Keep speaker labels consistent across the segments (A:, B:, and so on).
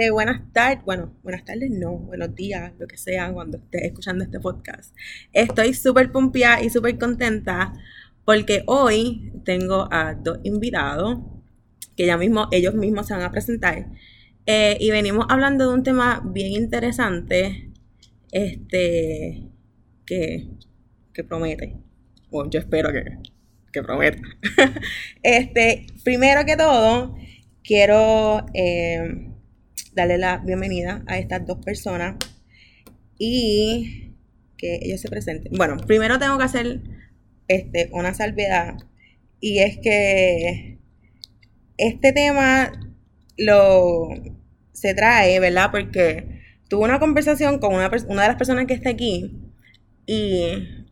A: Este, buenas tardes, bueno, buenas tardes no, buenos días, lo que sea, cuando estés escuchando este podcast. Estoy súper pompeada y súper contenta porque hoy tengo a dos invitados que ya mismo ellos mismos se van a presentar eh, y venimos hablando de un tema bien interesante este que, que promete bueno, yo espero que, que prometa este primero que todo quiero eh, darle la bienvenida a estas dos personas y que ellos se presenten bueno primero tengo que hacer este, una salvedad. Y es que este tema lo se trae, ¿verdad? Porque tuve una conversación con una, de las personas que está aquí y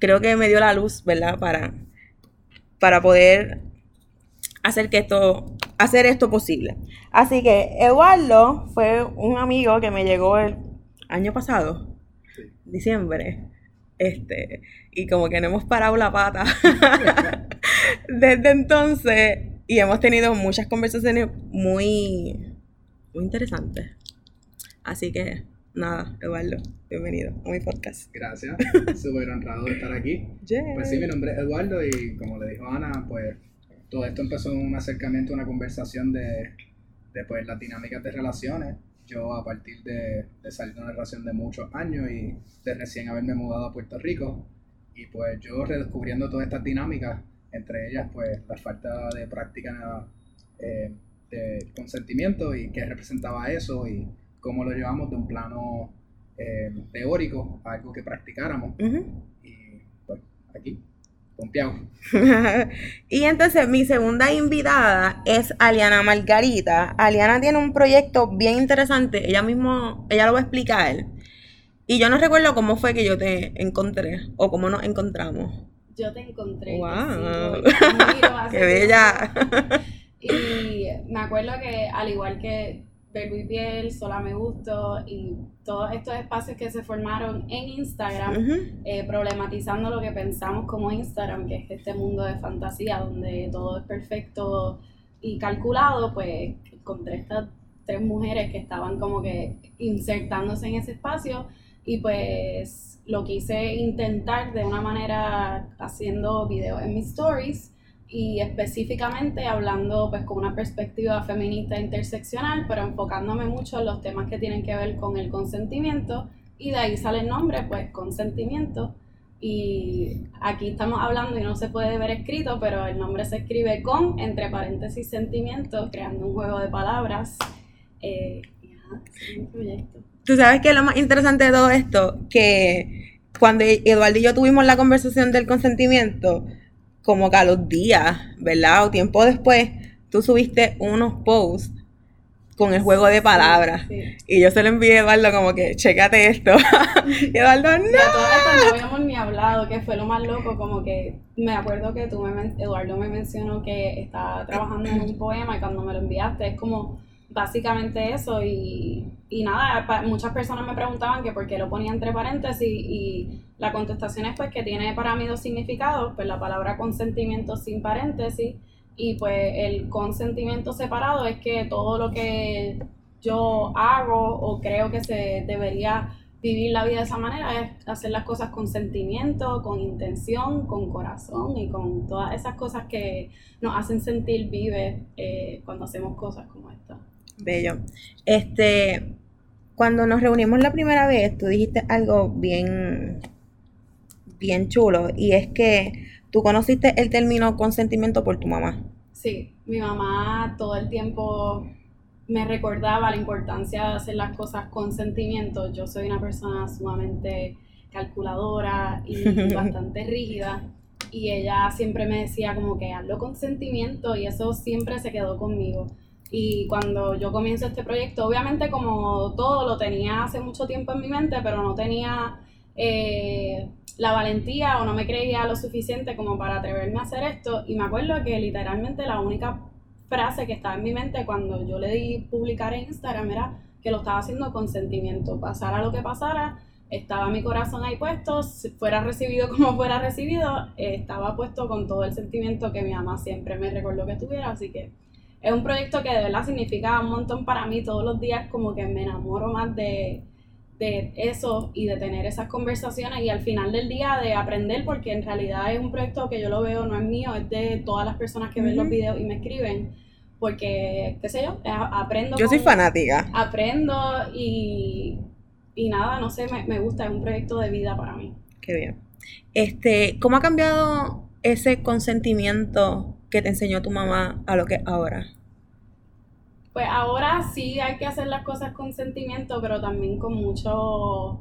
A: creo que me dio la luz, ¿verdad? Para, para poder hacer que esto, hacer esto posible. Así que Eduardo fue un amigo que me llegó el año pasado, diciembre. Este, y como que no hemos parado la pata desde entonces y hemos tenido muchas conversaciones muy, muy interesantes. Así que nada, Eduardo, bienvenido a mi podcast.
B: Gracias, súper honrado de estar aquí. Pues sí, mi nombre es Eduardo y como le dijo Ana, pues todo esto empezó en un acercamiento, una conversación de, de pues, las dinámicas de relaciones. Yo a partir de, salir de una relación de muchos años y de recién haberme mudado a Puerto Rico y pues yo redescubriendo todas estas dinámicas, entre ellas pues la falta de práctica eh, de consentimiento y qué representaba eso y cómo lo llevamos de un plano eh, teórico a algo que practicáramos. Y pues aquí
A: y entonces mi segunda invitada es Aliana Margarita. Aliana tiene un proyecto bien interesante. Ella mismo, ella lo va a explicar. Y yo no recuerdo cómo fue que yo te encontré o cómo nos encontramos.
C: Yo te encontré.
A: ¡Wow! ¡Qué bella!
C: y me acuerdo que al igual que Verbo y Piel, Sola Me Gusto y todos estos espacios que se formaron en Instagram, eh, problematizando lo que pensamos como Instagram, que es este mundo de fantasía donde todo es perfecto y calculado, pues encontré estas tres mujeres que estaban como que insertándose en ese espacio y pues lo quise intentar de una manera haciendo videos en mis stories y específicamente hablando pues con una perspectiva feminista interseccional, pero enfocándome mucho en los temas que tienen que ver con el consentimiento y de ahí sale el nombre pues consentimiento y aquí estamos hablando y no se puede ver escrito, pero el nombre se escribe con entre paréntesis sentimiento, creando un juego de palabras. Eh,
A: Tú sabes que lo más interesante de todo esto, que cuando Eduardo y yo tuvimos la conversación del consentimiento, como que a los días, ¿verdad? O tiempo después, tú subiste unos posts con el juego de palabras. Y yo se lo envié a Eduardo como que, chécate esto. y Eduardo, no. De
C: todo esto no habíamos ni hablado, que fue lo más loco, como que me acuerdo que tú, me, Eduardo me mencionó que estaba trabajando en un poema y cuando me lo enviaste es como básicamente eso y, y nada, muchas personas me preguntaban que por qué lo ponía entre paréntesis y la contestación es pues que tiene para mí dos significados, pues la palabra consentimiento sin paréntesis y pues el consentimiento separado es que todo lo que yo hago o creo que se debería vivir la vida de esa manera es hacer las cosas con sentimiento, con intención, con corazón y con todas esas cosas que nos hacen sentir vive eh, cuando hacemos cosas como esta.
A: Bello. Este, cuando nos reunimos la primera vez, tú dijiste algo bien, bien chulo, y es que tú conociste el término consentimiento por tu mamá.
C: Sí, mi mamá todo el tiempo me recordaba la importancia de hacer las cosas con sentimiento. Yo soy una persona sumamente calculadora y bastante rígida. Y ella siempre me decía como que hazlo con sentimiento y eso siempre se quedó conmigo. Y cuando yo comienzo este proyecto, obviamente como todo lo tenía hace mucho tiempo en mi mente, pero no tenía eh, la valentía o no me creía lo suficiente como para atreverme a hacer esto. Y me acuerdo que literalmente la única frase que estaba en mi mente cuando yo le di publicar en Instagram era que lo estaba haciendo con sentimiento, pasara lo que pasara, estaba mi corazón ahí puesto, fuera recibido como fuera recibido, estaba puesto con todo el sentimiento que mi mamá siempre me recordó que tuviera, así que es un proyecto que de verdad significa un montón para mí todos los días, como que me enamoro más de, de eso y de tener esas conversaciones y al final del día de aprender, porque en realidad es un proyecto que yo lo veo, no es mío, es de todas las personas que ven los videos y me escriben, porque, qué sé yo, aprendo.
A: Yo soy fanática.
C: Aprendo y, y nada, no sé, me, me, gusta, es un proyecto de vida para mí.
A: Qué bien. Este, ¿Cómo ha cambiado ese consentimiento que te enseñó tu mamá a lo que ahora?
C: Pues ahora sí hay que hacer las cosas con sentimiento, pero también con mucho,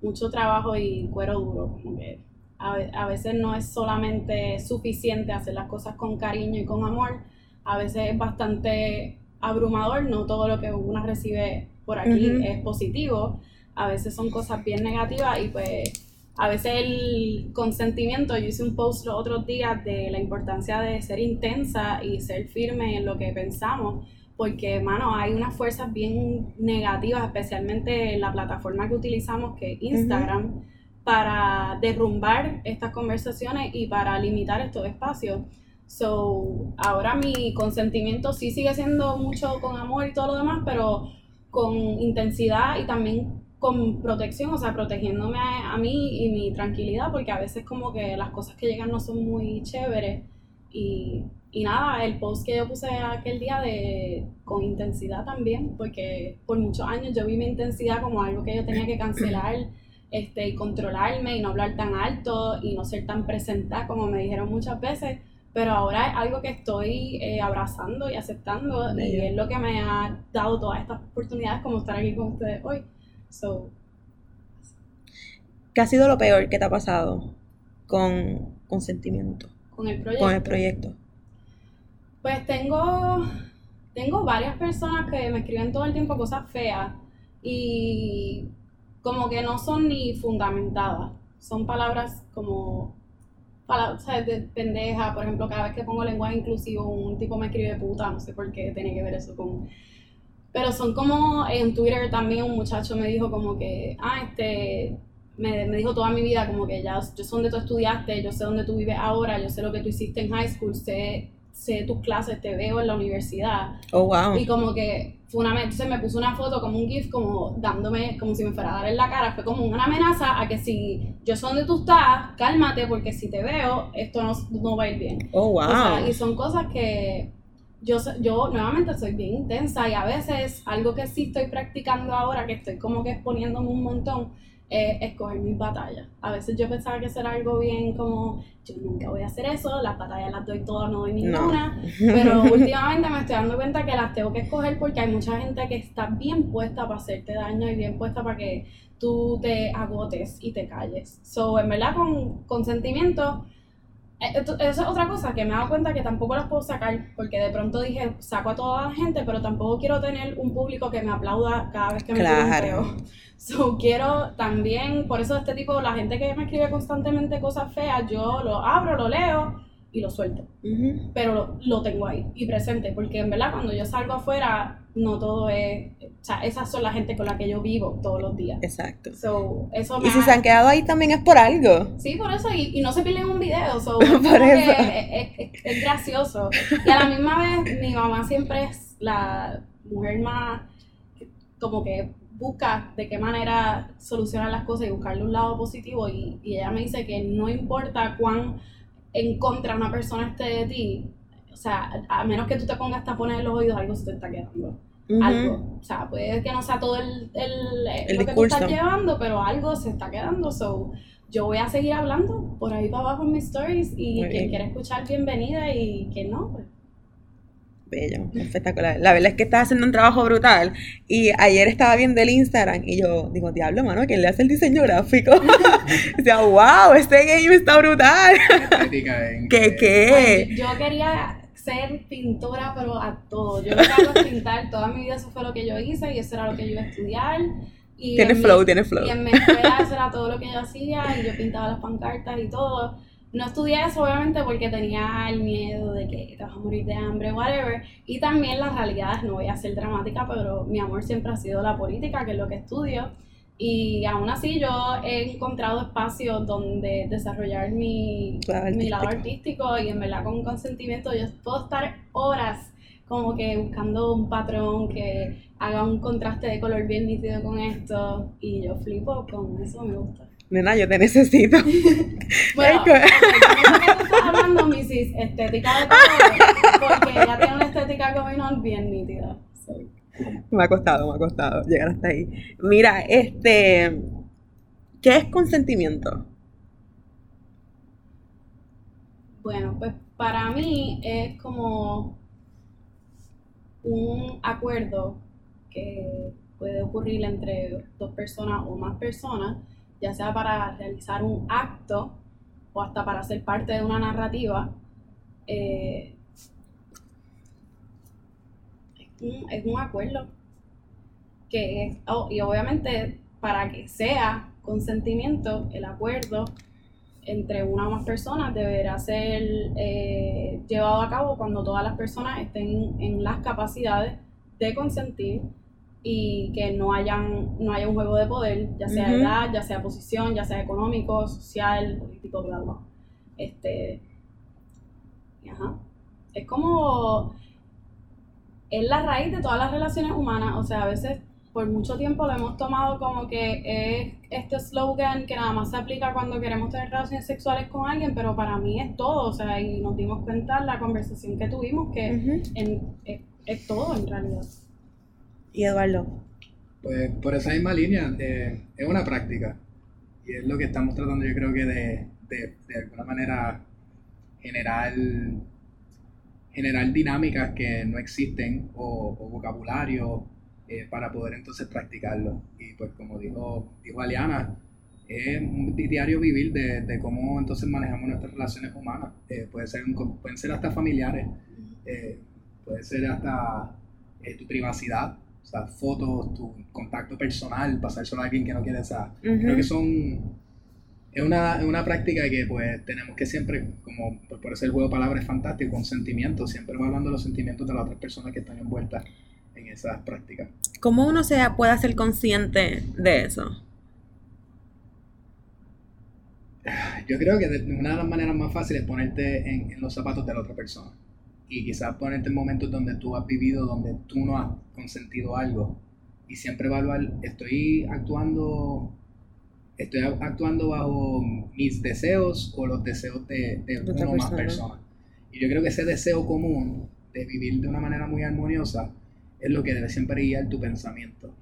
C: mucho trabajo y cuero duro. Como que a, veces no es solamente suficiente hacer las cosas con cariño y con amor, a veces es bastante abrumador, no todo lo que uno recibe por aquí es positivo, a veces son cosas bien negativas y pues a veces el consentimiento, yo hice un post los otros días de la importancia de ser intensa y ser firme en lo que pensamos porque, mano, hay unas fuerzas bien negativas, especialmente en la plataforma que utilizamos, que es Instagram, para derrumbar estas conversaciones y para limitar estos espacios. So, ahora mi consentimiento sí sigue siendo mucho con amor y todo lo demás, pero con intensidad y también con protección, o sea, protegiéndome a, a mí y mi tranquilidad, porque a veces como que las cosas que llegan no son muy chéveres. Y y nada, el post que yo puse aquel día de con intensidad también, porque por muchos años yo vi mi intensidad como algo que yo tenía que cancelar este, y controlarme y no hablar tan alto y no ser tan presentada como me dijeron muchas veces, pero ahora es algo que estoy eh, abrazando y aceptando y es lo que me ha dado todas estas oportunidades como estar aquí con ustedes hoy. So,
A: ¿Qué ha sido lo peor que te ha pasado con, con sentimiento?
C: Con el proyecto.
A: Con el proyecto.
C: Pues tengo, tengo varias personas que me escriben todo el tiempo cosas feas y como que no son ni fundamentadas. Son palabras como palabras de pendeja, por ejemplo, cada vez que pongo lenguaje inclusivo, un tipo me escribe puta, no sé por qué tiene que ver eso con... Pero son como en Twitter también un muchacho me dijo como que, ah, este, me, me, dijo toda mi vida como que ya, yo sé dónde tú estudiaste, yo sé dónde tú vives ahora, yo sé lo que tú hiciste en high school, sé sé tus clases, te veo en la universidad.
A: Oh, wow.
C: Y como que fue una, entonces me puso una foto como un GIF, como dándome, como si me fuera a dar en la cara. Fue como una amenaza a que si yo sé donde tú estás, cálmate, porque si te veo, esto no, no va a ir bien.
A: Oh, wow. O sea,
C: y son cosas que yo, yo nuevamente soy bien intensa y a veces algo que sí estoy practicando ahora, que estoy como que exponiéndome un montón, escoger mis batallas. A veces yo pensaba que eso era algo bien como, yo nunca voy a hacer eso, las batallas las doy todas, no doy ninguna, pero últimamente me estoy dando cuenta que las tengo que escoger porque hay mucha gente que está bien puesta para hacerte daño y bien puesta para que tú te agotes y te calles. So, en verdad, con consentimiento eh, eso es otra cosa que me he dado cuenta que tampoco las puedo sacar, porque de pronto dije, saco a toda la gente, pero tampoco quiero tener un público que me aplauda cada vez que me claro. So, quiero también, por eso este tipo, la gente que me escribe constantemente cosas feas, yo lo abro, lo leo y lo suelto. Pero lo, tengo ahí y presente, porque en verdad cuando yo salgo afuera, no todo es, o sea, esas son la gente con la que yo vivo todos los días.
A: Exacto.
C: So, eso
A: y si se han quedado ahí también es por algo.
C: Sí, por eso, y, y no se pierden un video, so, por eso. Es, es, gracioso. Y a la misma vez, mi mamá siempre es la mujer más, como que busca de qué manera solucionar las cosas y buscarle un lado positivo y, y ella me dice que no importa cuán en contra una persona esté de ti, o sea, a menos que tú te pongas tapones en los oídos, algo se te está quedando. Algo. O sea, puede que no sea todo el, el, lo que tú estás llevando, pero algo se está quedando. So, yo voy a seguir hablando por ahí para abajo en mis stories y quien quiera escuchar, bienvenida y quien no, pues
A: bello, espectacular. La verdad es que estás haciendo un trabajo brutal. Y ayer estaba viendo el Instagram y yo digo, diablo, mano, ¿quién le hace el diseño gráfico? o sea, wow, este game está brutal. ¿Qué, qué?
C: yo quería ser pintora, pero a todo. Yo lo que pintar. Toda mi vida eso fue lo que yo hice y eso era lo que yo iba a estudiar.
A: tiene flow, tiene flow.
C: Y en mi escuela eso era todo lo que yo hacía y yo pintaba las pancartas y todo. No estudié eso obviamente porque tenía el miedo de que te vas a morir de hambre, whatever. Y también las realidades, no voy a ser dramática, pero mi amor siempre ha sido la política, que es lo que estudio. Y aún así yo he encontrado espacios donde desarrollar mi, mi lado artístico y en verdad con consentimiento yo puedo estar horas como que buscando un patrón que haga un contraste de color bien nítido con esto y yo flipo con eso, me gusta.
A: Nena, yo te necesito.
C: bueno, que estás hablando, Mrs. Estética de porque ella tiene una estética going bien nítida.
A: Me ha costado, me ha costado llegar hasta ahí. Mira, este, ¿qué es consentimiento?
C: Bueno, pues para mí es como un acuerdo que puede ocurrir entre dos personas o más personas, ya sea para realizar un acto o hasta para ser parte de una narrativa, eh, es, un, acuerdo que es, oh, y obviamente para que sea consentimiento, el acuerdo entre una o más personas deberá ser eh, llevado a cabo cuando todas las personas estén en las capacidades de consentir y que no hayan no haya un juego de poder, ya sea edad, ya sea posición, ya sea económico, social, político, bla, bla. Este, ajá. Es como es la raíz de todas las relaciones humanas, o sea, a veces por mucho tiempo lo hemos tomado como que es este slogan que nada más se aplica cuando queremos tener relaciones sexuales con alguien, pero para mí es todo, o sea, y nos dimos cuenta en la conversación que tuvimos que es, todo en realidad.
A: ¿Y Eduardo?
B: Pues por esa misma línea, es una práctica, y es lo que estamos tratando yo creo que de, de, de alguna manera generar generar dinámicas que no existen o, o vocabulario eh, para poder entonces practicarlo. Y pues como dijo, dijo Aliana, es un diario vivir de, de cómo entonces manejamos nuestras relaciones humanas. Eh, puede ser pueden ser hasta familiares, eh, puede ser hasta tu privacidad, o sea, fotos, tu contacto personal, pasárselo a alguien que no quiere, o creo que son... Es una, una, práctica que pues tenemos que siempre, como por eso el juego de palabras es fantástico, con sentimientos, siempre evaluando los sentimientos de las otras personas que están envueltas en esas prácticas.
A: ¿Cómo uno se puede hacer consciente de eso?
B: Yo creo que una de las maneras más fáciles es ponerte en, los zapatos de la otra persona. Y quizás ponerte en momentos donde tú has vivido, donde tú no has consentido algo. Y siempre evaluar, estoy actuando, estoy actuando bajo mis deseos o los deseos de, de, una o más personas. Y yo creo que ese deseo común de vivir de una manera muy armoniosa es lo que debe siempre guiar tu pensamiento.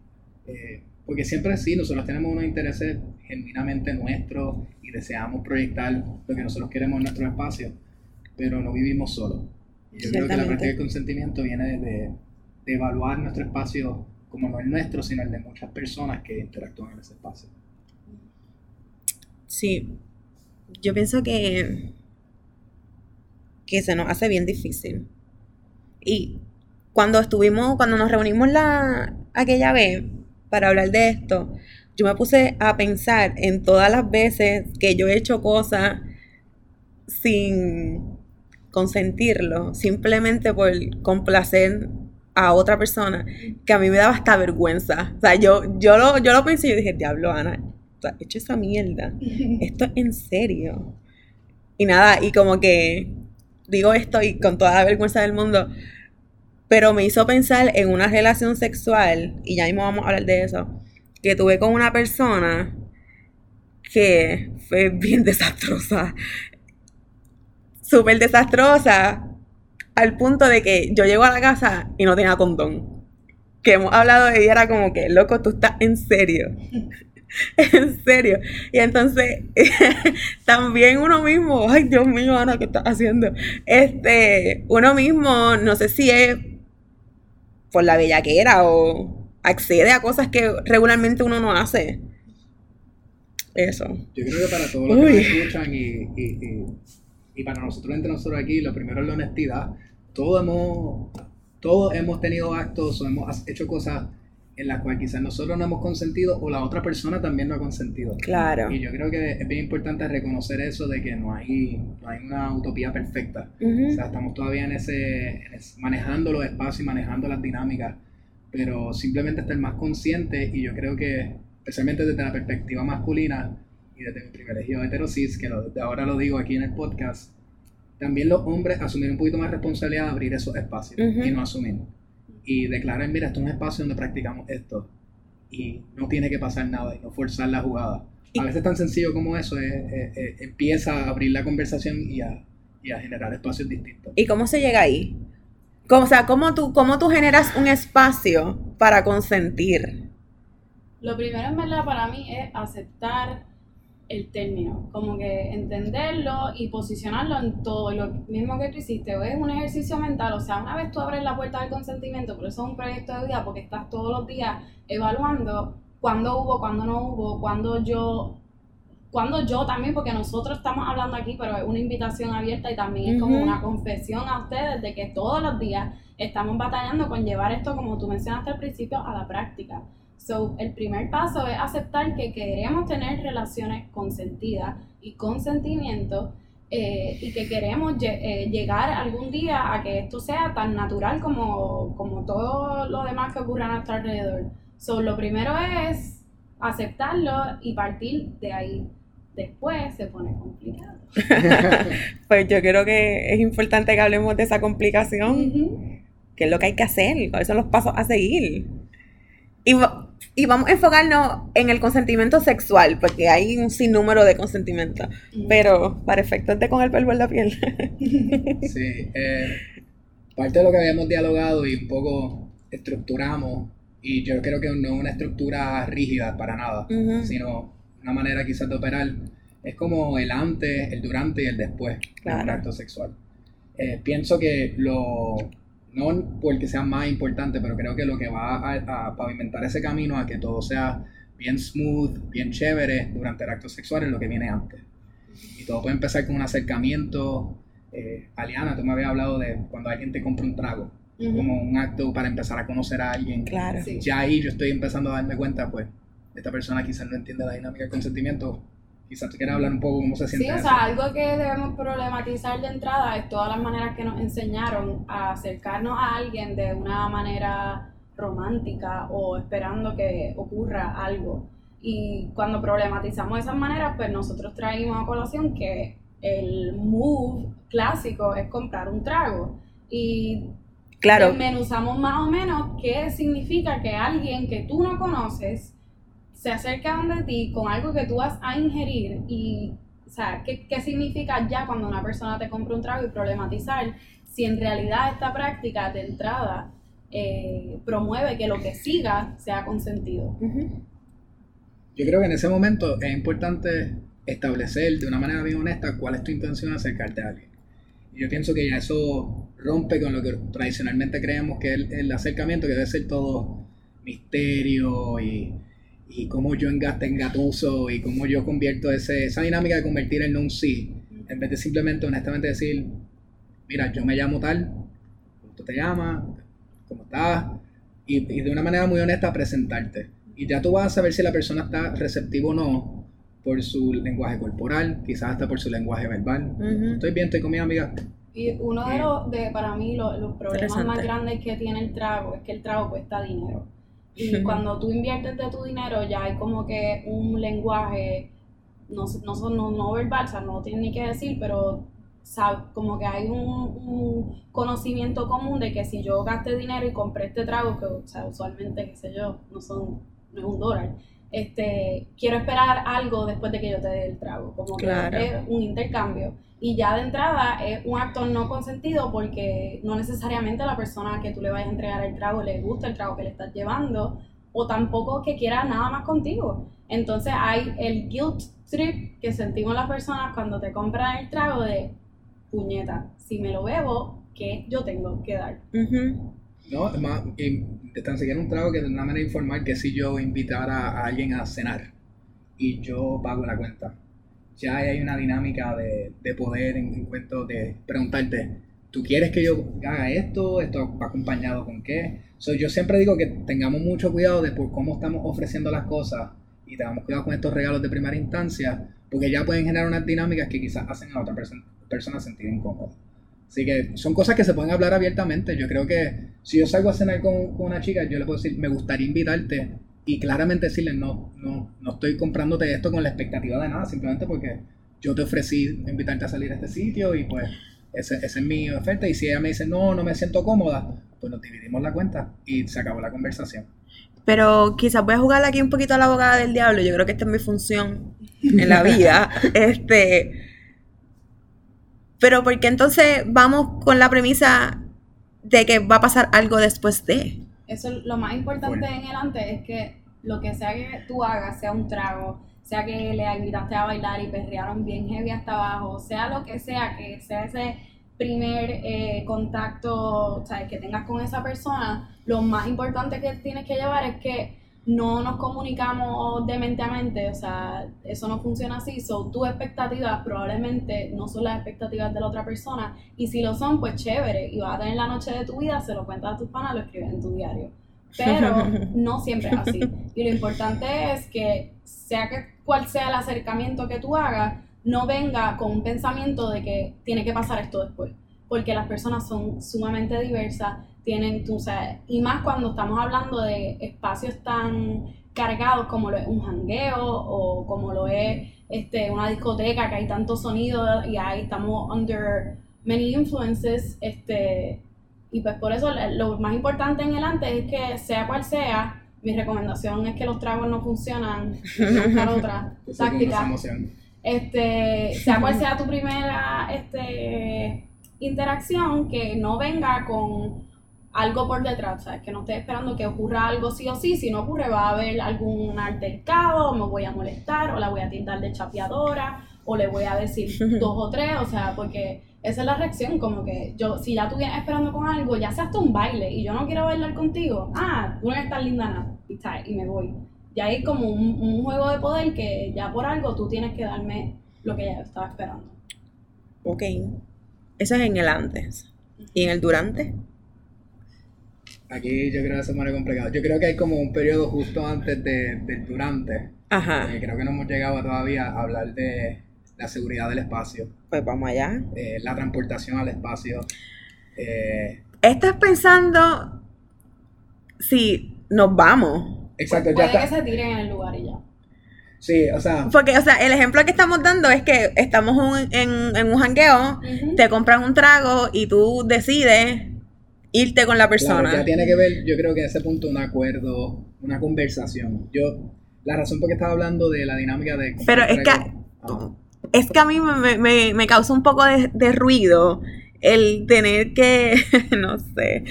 B: Eh, porque siempre sí, nosotros tenemos unos intereses genuinamente nuestros y deseamos proyectar lo que nosotros queremos en nuestro espacio, pero no vivimos solos. Yo creo que la práctica del consentimiento viene de, de evaluar nuestro espacio como no el nuestro, sino el de muchas personas que interactúan en ese espacio.
A: Sí, yo pienso que, que se nos hace bien difícil. Y cuando estuvimos, cuando nos reunimos la, aquella vez para hablar de esto, yo me puse a pensar en todas las veces que yo he hecho cosas sin consentirlo, simplemente por complacer a otra persona, que a mí me daba hasta vergüenza. O sea, yo, yo, lo, yo lo pensé y yo dije, diablo, Ana, o sea, he hecho esa mierda. Esto es en serio. Y nada, y como que digo esto y con toda la vergüenza del mundo, pero me hizo pensar en una relación sexual, y ya mismo vamos a hablar de eso, que tuve con una persona que fue bien desastrosa. Súper desastrosa. Al punto de que yo llego a la casa y no tenía condón. Que hemos hablado de ella, era como que, loco, tú estás en serio. en serio. Y entonces, también uno mismo, ay Dios mío, Ana, ¿qué estás haciendo? Este, uno mismo, no sé si es por la bellaquera o accede a cosas que regularmente uno no hace. Eso.
B: Yo creo que para todos los que nos escuchan y, para nosotros entre nosotros aquí, lo primero es la honestidad. Todos hemos, todos hemos tenido actos o hemos hecho cosas en las cuales quizás nosotros no hemos consentido o la otra persona también no ha consentido.
A: Claro.
B: Y yo creo que es bien importante reconocer eso de que no hay, no hay una utopía perfecta. O sea, estamos todavía en ese, manejando los espacios y manejando las dinámicas, pero simplemente estar más consciente y yo creo que, especialmente desde la perspectiva masculina y desde mi privilegio heterosis, que lo, ahora lo digo aquí en el podcast, también los hombres asumir un poquito más responsabilidad de abrir esos espacios y no asumir y declarar, mira, esto es un espacio donde practicamos esto y no tiene que pasar nada y no forzar la jugada. A veces tan sencillo como eso empieza a abrir la conversación y a, y a, generar espacios distintos.
A: ¿Y cómo se llega ahí? ¿Cómo, o sea, ¿cómo tú, ¿cómo tú generas un espacio para consentir?
C: Lo primero en verdad para mí es aceptar el término, como que entenderlo y posicionarlo en todo lo mismo que tú hiciste, o es un ejercicio mental, o sea, una vez tú abres la puerta del consentimiento, pero eso es un proyecto de vida porque estás todos los días evaluando cuándo hubo, cuándo no hubo, cuándo yo, cuándo yo también, porque nosotros estamos hablando aquí, pero es una invitación abierta y también es como una confesión a ustedes de que todos los días estamos batallando con llevar esto, como tú mencionaste al principio, a la práctica. So, el primer paso es aceptar que queremos tener relaciones consentidas y consentimiento eh, y que queremos eh, llegar algún día a que esto sea tan natural como, como todo lo demás que ocurre a nuestro alrededor. So, lo primero es aceptarlo y partir de ahí. Después se pone complicado.
A: pues yo creo que es importante que hablemos de esa complicación. ¿Qué es lo que hay que hacer? ¿Cuáles son los pasos a seguir? Y y vamos a enfocarnos en el consentimiento sexual, porque hay un sinnúmero de consentimiento. Pero para efectos de con el pelo en la piel.
B: sí, eh, parte de lo que habíamos dialogado y un poco estructuramos, y yo creo que no es una estructura rígida para nada, sino una manera quizás de operar, es como el antes, el durante y el después del acto sexual. Eh, pienso que lo no porque sea más importante, pero creo que lo que va a, pavimentar ese camino a que todo sea bien smooth, bien chévere durante el acto sexual es lo que viene antes. Y todo puede empezar con un acercamiento. Eh, Aliana, tú me habías hablado de cuando alguien te compra un trago, como un acto para empezar a conocer a alguien.
A: Claro.
B: Ya ahí yo estoy empezando a darme cuenta, pues, esta persona quizás no entiende la dinámica del consentimiento, quizás tú quieras hablar un poco cómo se siente.
C: Sí, o sea, algo que debemos problematizar de entrada es todas las maneras que nos enseñaron a acercarnos a alguien de una manera romántica o esperando que ocurra algo. Y cuando problematizamos esas maneras, pues nosotros traímos a colación que el move clásico es comprar un trago. Y
A: claro.
C: desmenuzamos más o menos qué significa que alguien que tú no conoces se acercan de ti con algo que tú vas a ingerir y, o sea, ¿qué, ¿qué, significa ya cuando una persona te compra un trago y problematizar si en realidad esta práctica de entrada eh, promueve que lo que siga sea consentido?
B: Yo creo que en ese momento es importante establecer de una manera bien honesta cuál es tu intención de acercarte a alguien. Y yo pienso que ya eso rompe con lo que tradicionalmente creemos que es el acercamiento, que debe ser todo misterio y y cómo yo engatuso y cómo yo convierto ese, esa dinámica de convertir en un sí, en vez de simplemente honestamente decir, mira, yo me llamo tal, ¿cómo tú te llamas? ¿Cómo estás? Y, de una manera muy honesta presentarte. Y ya tú vas a saber si la persona está receptiva o no por su lenguaje corporal, quizás hasta por su lenguaje verbal. Estoy bien, estoy con mi amiga.
C: Y uno de los, de, para mí, los problemas más grandes que tiene el trago es que el trago cuesta dinero. Y cuando tú inviertes de tu dinero, ya hay como que un lenguaje, no, no, no, no verbal, o sea, no tiene ni que decir, pero como que hay un, conocimiento común de que si yo gasté dinero y compré este trago, que o sea, usualmente, qué sé yo, no, son, no es un dólar, este, quiero esperar algo después de que yo te dé el trago, como que es un intercambio. Y ya de entrada es un acto no consentido porque no necesariamente a la persona que tú le vayas a entregar el trago le gusta el trago que le estás llevando o tampoco que quiera nada más contigo. Entonces hay el guilt trip que sentimos las personas cuando te compran el trago de puñeta, si me lo bebo, ¿qué yo tengo que dar?
B: No, es más, te están siguiendo un trago que de una manera informal que si yo invitara a alguien a cenar y yo pago la cuenta ya hay una dinámica de, de poder en, cuento de preguntarte, tú quieres que yo haga esto, esto va acompañado con qué. So, yo siempre digo que tengamos mucho cuidado de por cómo estamos ofreciendo las cosas y tengamos cuidado con estos regalos de primera instancia, porque ya pueden generar unas dinámicas que quizás hacen a otra persona sentir incómoda. Así que son cosas que se pueden hablar abiertamente. Yo creo que si yo salgo a cenar con, con una chica, yo le puedo decir, me gustaría invitarte y claramente decirle, no, no, no estoy comprándote esto con la expectativa de nada, simplemente porque yo te ofrecí invitarte a salir a este sitio y pues esa es mi oferta. Y si ella me dice, no, no me siento cómoda, pues nos dividimos la cuenta y se acabó la conversación.
A: Pero quizás voy a jugar aquí un poquito a la abogada del diablo. Yo creo que esta es mi función en la vida. este. Pero porque entonces vamos con la premisa de que va a pasar algo después de.
C: Eso lo más importante en el antes es que lo que sea que tú hagas, sea un trago, sea que le invitaste a bailar y perrearon bien heavy hasta abajo, sea lo que sea, que sea ese primer eh, contacto ¿sabes? que tengas con esa persona, lo más importante que tienes que llevar es que no nos comunicamos de mente a mente, o sea, eso no funciona así, son tus expectativas probablemente no son las expectativas de la otra persona, y si lo son, pues chévere, y vas a tener la noche de tu vida, se lo cuentas a tus panas, lo escribes en tu diario. Pero no siempre es así. Y lo importante es que, sea que cual sea el acercamiento que tú hagas, no venga con un pensamiento de que tiene que pasar esto después. Porque las personas son sumamente diversas, tienen, tú sabes, y más cuando estamos hablando de espacios tan cargados como lo es un jangueo o como lo es este, una discoteca que hay tanto sonido y ahí estamos under many influences, este, y pues por eso lo más importante en el antes es que sea cual sea, mi recomendación es que los tragos no funcionan, buscar otra táctica. Este, sea cual sea tu primera este, interacción, que no venga con algo por detrás, ¿sabes? Que no estés esperando que ocurra algo sí o sí, si no ocurre va a haber algún altercado, me voy a molestar, o la voy a tildar de chapeadora, o le voy a decir dos o tres, o sea, porque esa es la reacción, como que yo, si ya tú vienes esperando con algo, ya sea hasta un baile, y yo no quiero bailar contigo, ah, tú no estás linda nada, y, me voy. Ya hay como un, juego de poder que ya por algo tú tienes que darme lo que ya estaba esperando.
A: Ok, eso es en el antes. ¿Y en el durante?
B: Aquí yo creo que eso es más complicado. Yo creo que hay como un periodo justo antes de, del durante. Ajá. creo que no hemos llegado todavía a hablar de la seguridad del espacio.
A: Pues vamos allá.
B: Eh, la transportación al espacio.
A: Eh, ¿Estás pensando si nos vamos?
C: Exacto, ya está. que se tiren en el lugar y ya.
B: Sí, o sea.
A: Porque, o sea, el ejemplo que estamos dando es que estamos en, un jangueo, te compran un trago y tú decides irte con la persona.
B: Claro, ya tiene que ver, yo creo que a ese punto, un acuerdo, una conversación. Yo, la razón por qué estaba hablando de la dinámica de.
A: Pero es que es que a mí me, me, causa un poco de, ruido el tener que, no sé.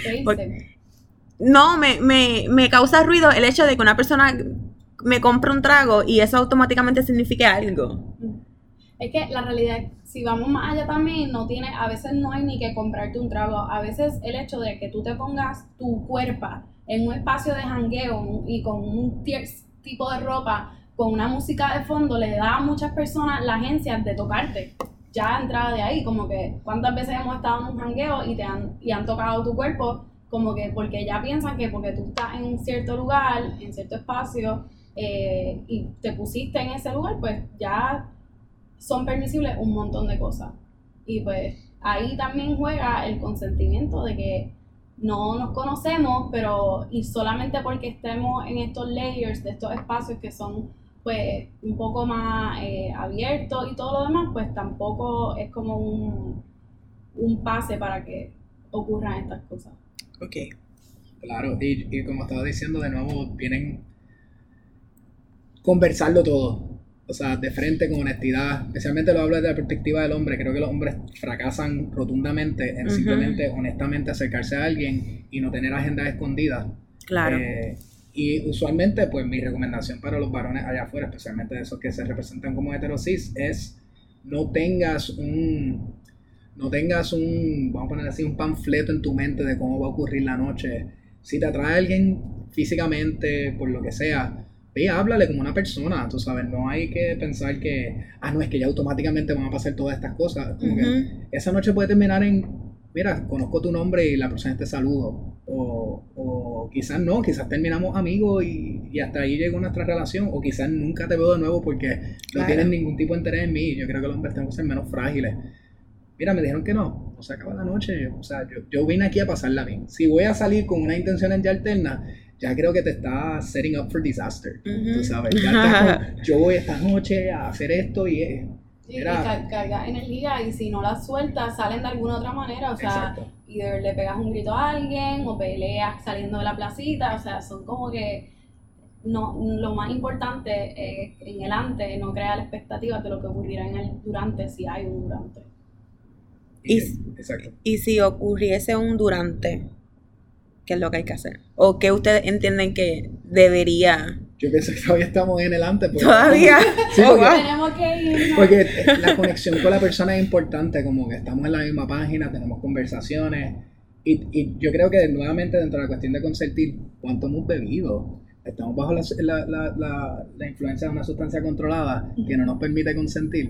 A: no, me, me, causa ruido el hecho de que una persona me compre un trago y eso automáticamente signifique algo.
C: Es que la realidad, si vamos más allá también, no tiene, a veces no hay ni que comprarte un trago. A veces el hecho de que tú te pongas tu cuerpo en un espacio de jangueo y con un tipo de ropa con una música de fondo le da a muchas personas la agencia de tocarte. Ya entrada de ahí, como que cuántas veces hemos estado en un jangueo y te han, y han tocado tu cuerpo, como que porque ya piensan que porque tú estás en cierto lugar, en cierto espacio, eh, y te pusiste en ese lugar, pues ya son permisibles un montón de cosas. Y pues ahí también juega el consentimiento de que no nos conocemos, pero y solamente porque estemos en estos layers de estos espacios que son pues un poco más eh, abierto y todo lo demás, pues tampoco es como un, un pase para que ocurran estas cosas.
B: Ok. Claro, y, y como estaba diciendo, de nuevo, vienen conversarlo todo. O sea, de frente, con honestidad. Especialmente lo hablo desde la perspectiva del hombre. Creo que los hombres fracasan rotundamente en simplemente, honestamente, acercarse a alguien y no tener agendas escondidas. Claro. Eh, y usualmente, pues mi recomendación para los varones allá afuera, especialmente de esos que se representan como heterosis, es no tengas un, no tengas un, vamos a poner así, un panfleto en tu mente de cómo va a ocurrir la noche. Si te atrae alguien físicamente, por lo que sea, ve, háblale como una persona, tú sabes, no hay que pensar que, ah, no, es que ya automáticamente van a pasar todas estas cosas. Como que esa noche puede terminar en mira, conozco tu nombre y la persona te saludo. O, o quizás no, quizás terminamos amigos y, y, hasta ahí llegó nuestra relación. O quizás nunca te veo de nuevo porque no tienes ningún tipo de interés en mí. Yo creo que los hombres tenemos que ser menos frágiles. Mira, me dijeron que no, no se acaba la noche. o sea, yo, yo, vine aquí a pasarla bien. Si voy a salir con una intención ya alterna, ya creo que te está setting up for disaster. Tú sabes, ya yo voy esta noche a hacer esto y
C: y, carga energía y si no la sueltas salen de alguna otra manera, o sea, y le pegas un grito a alguien o peleas saliendo de la placita, o sea, son como que no, lo más importante es en el antes no crear expectativas de lo que ocurrirá en el durante si hay un durante.
A: Y, y si ocurriese un durante, ¿qué es lo que hay que hacer? ¿O qué ustedes entienden que debería
B: yo pienso que todavía estamos en el antes.
A: Todavía.
C: Sí, porque, Tenemos que ir.
B: Porque la conexión con la persona es importante, como que estamos en la misma página, tenemos conversaciones. Y, y yo creo que nuevamente dentro de la cuestión de consentir, ¿cuánto hemos bebido? Estamos bajo la, la, la, la influencia de una sustancia controlada que no nos permite consentir.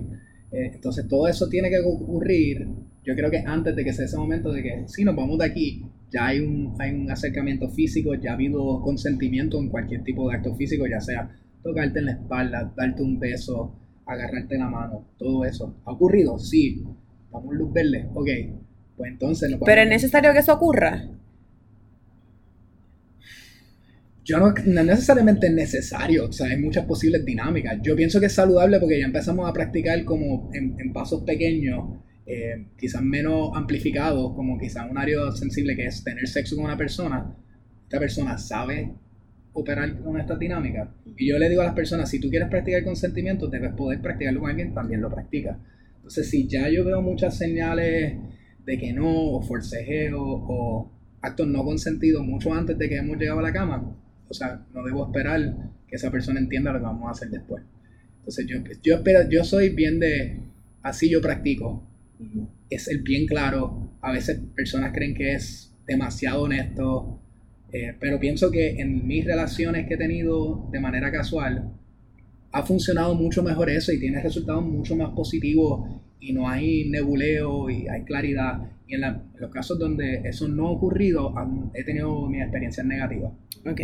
B: Eh, entonces todo eso tiene que ocurrir, yo creo que antes de que sea ese momento de que si nos vamos de aquí, ya hay un, hay un acercamiento físico, ya ha habido consentimiento en cualquier tipo de acto físico, ya sea tocarte en la espalda, darte un beso, agarrarte la mano, todo eso. ¿Ha ocurrido? Sí. Vamos luz verde, ok. Pues entonces...
A: Pero es necesario que eso ocurra.
B: Yo no, no, necesariamente es necesario, o sea, hay muchas posibles dinámicas. Yo pienso que es saludable porque ya empezamos a practicar como en, en pasos pequeños eh, quizás menos amplificados, como quizás un área sensible que es tener sexo con una persona, esta persona sabe operar con esta dinámica. Y yo le digo a las personas, si tú quieres practicar consentimiento, debes poder practicarlo con alguien, también lo practica. Entonces, si ya yo veo muchas señales de que no, o forcejeo, o actos no consentidos mucho antes de que hemos llegado a la cama, o sea, no debo esperar que esa persona entienda lo que vamos a hacer después. Entonces, yo, yo, espero, yo soy bien de, así yo practico es el bien claro. A veces personas creen que es demasiado honesto, eh, pero pienso que en mis relaciones que he tenido de manera casual, ha funcionado mucho mejor eso y tiene resultados mucho más positivos y no hay nebuleo y hay claridad. Y en, los casos donde eso no ha ocurrido, he tenido mis experiencias negativas.
A: Ok.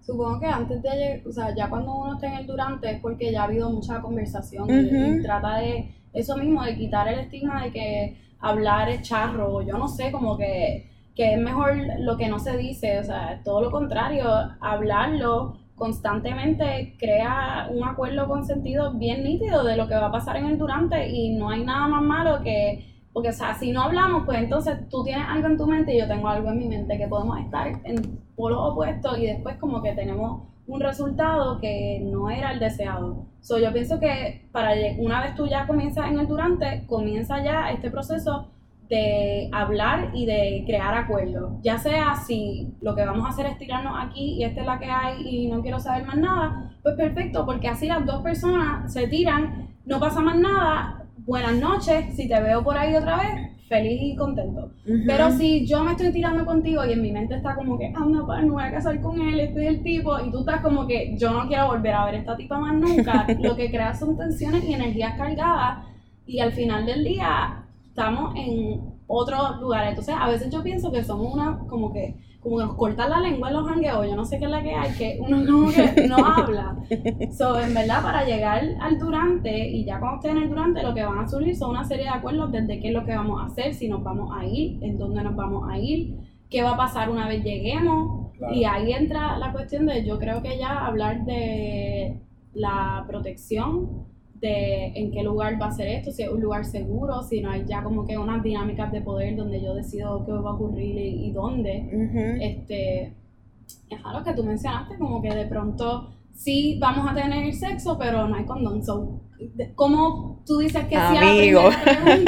C: Supongo que antes de, o sea, ya cuando uno está en el durante es porque ya ha habido mucha conversación y trata de eso mismo, de quitar el estigma de que hablar es charro, yo no sé, como que, que es mejor lo que no se dice, o sea, todo lo contrario, hablarlo constantemente crea un acuerdo con sentido bien nítido de lo que va a pasar en el durante y no hay nada más malo que, porque o sea, si no hablamos, pues entonces tú tienes algo en tu mente y yo tengo algo en mi mente, que podemos estar en polos opuestos y después como que tenemos un resultado que no era el deseado. So, yo pienso que para una vez tú ya comienzas en el durante, comienza ya este proceso de hablar y de crear acuerdos. Ya sea si lo que vamos a hacer es tirarnos aquí y esta es la que hay y no quiero saber más nada, pues perfecto, porque así las dos personas se tiran, no pasa más nada, buenas noches, si te veo por ahí otra vez, feliz y contento. Pero si yo me estoy tirando contigo y en mi mente está como que, anda, no, no voy a casar con él, este es el tipo, y tú estás como que, yo no quiero volver a ver a esta tipa más nunca, lo que crea son tensiones y energías cargadas, y al final del día estamos en otro lugar. Entonces, a veces yo pienso que somos una, como que, como que nos cortan la lengua en los hangueos, yo no sé qué es la que hay, que uno como que no habla. So, en verdad, para llegar al durante, y ya cuando estén en el durante, lo que van a surgir son una serie de acuerdos desde qué es lo que vamos a hacer, si nos vamos a ir, en dónde nos vamos a ir, qué va a pasar una vez lleguemos. Y ahí entra la cuestión de, yo creo que ya hablar de la protección, de en qué lugar va a ser esto, si es un lugar seguro, si no hay ya como que unas dinámicas de poder donde yo decido qué va a ocurrir y, dónde. Este, es algo que tú mencionaste, como que de pronto sí vamos a tener sexo, pero no hay condón. So, ¿Cómo tú dices que
A: Amigo.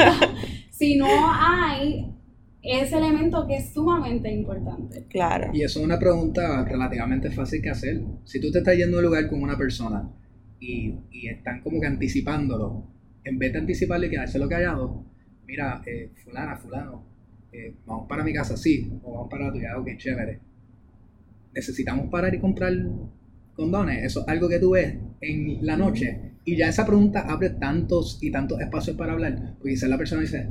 C: si no hay ese elemento que es sumamente importante?
A: Claro.
B: Y eso es una pregunta relativamente fácil que hacer. Si tú te estás yendo a un lugar con una persona, y, y, están como que anticipándolo. En vez de anticiparle y quedárselo callado, mira, eh, fulana, fulano, eh, vamos para mi casa, sí, o vamos para la tuya, ok, chévere. Necesitamos parar y comprar condones, eso es algo que tú ves en la noche. Y ya esa pregunta abre tantos y tantos espacios para hablar, porque quizás la persona dice,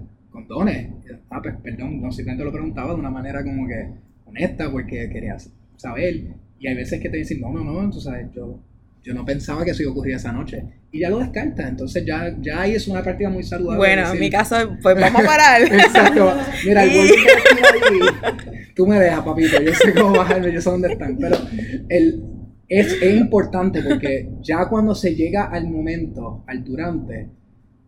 B: dones. Ah, pues perdón, no simplemente lo preguntaba de una manera como que honesta porque quería saber. Y hay veces que te dicen, no, no, no, tú sabes, yo, yo no pensaba que eso iba a ocurrir esa noche. Y ya lo descarta, entonces ya, ya ahí es una práctica muy saludable.
A: Bueno, en mi caso, pues vamos a parar.
B: Exacto. Mira, el ahí, tú me dejas, papito, yo sé cómo bajarme, yo sé dónde están. Pero el, es, es importante porque ya cuando se llega al momento, al durante,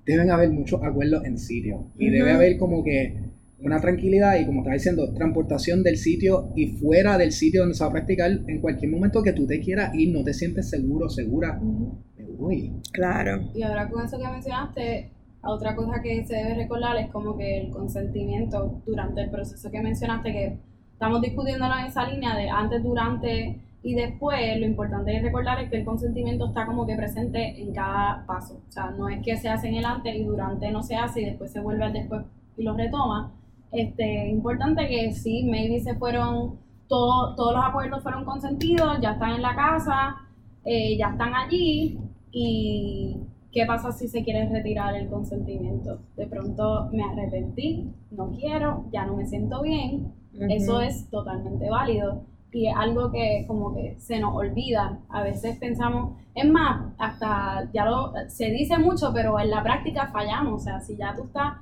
B: deben haber muchos acuerdos en sitio. Y debe haber como que una tranquilidad y como estaba diciendo, transportación del sitio y fuera del sitio donde se va a practicar en cualquier momento que tú te quieras ir, no te sientes seguro, segura, me voy.
A: Claro.
C: Y ahora con eso que mencionaste, otra cosa que se debe recordar es como que el consentimiento durante el proceso que mencionaste, que estamos discutiéndolo en esa línea de antes, durante y después, lo importante es recordar es que el consentimiento está como que presente en cada paso. O sea, no es que se hace en el antes y durante no se hace y después se vuelve al después y lo retoma. Este, importante que sí, maybe se fueron, todo, todos los acuerdos fueron consentidos, ya están en la casa, eh, ya están allí y ¿qué pasa si se quiere retirar el consentimiento? De pronto me arrepentí, no quiero, ya no me siento bien, eso es totalmente válido y es algo que como que se nos olvida. A veces pensamos, es más, hasta ya lo se dice mucho, pero en la práctica fallamos. O sea, si ya tú estás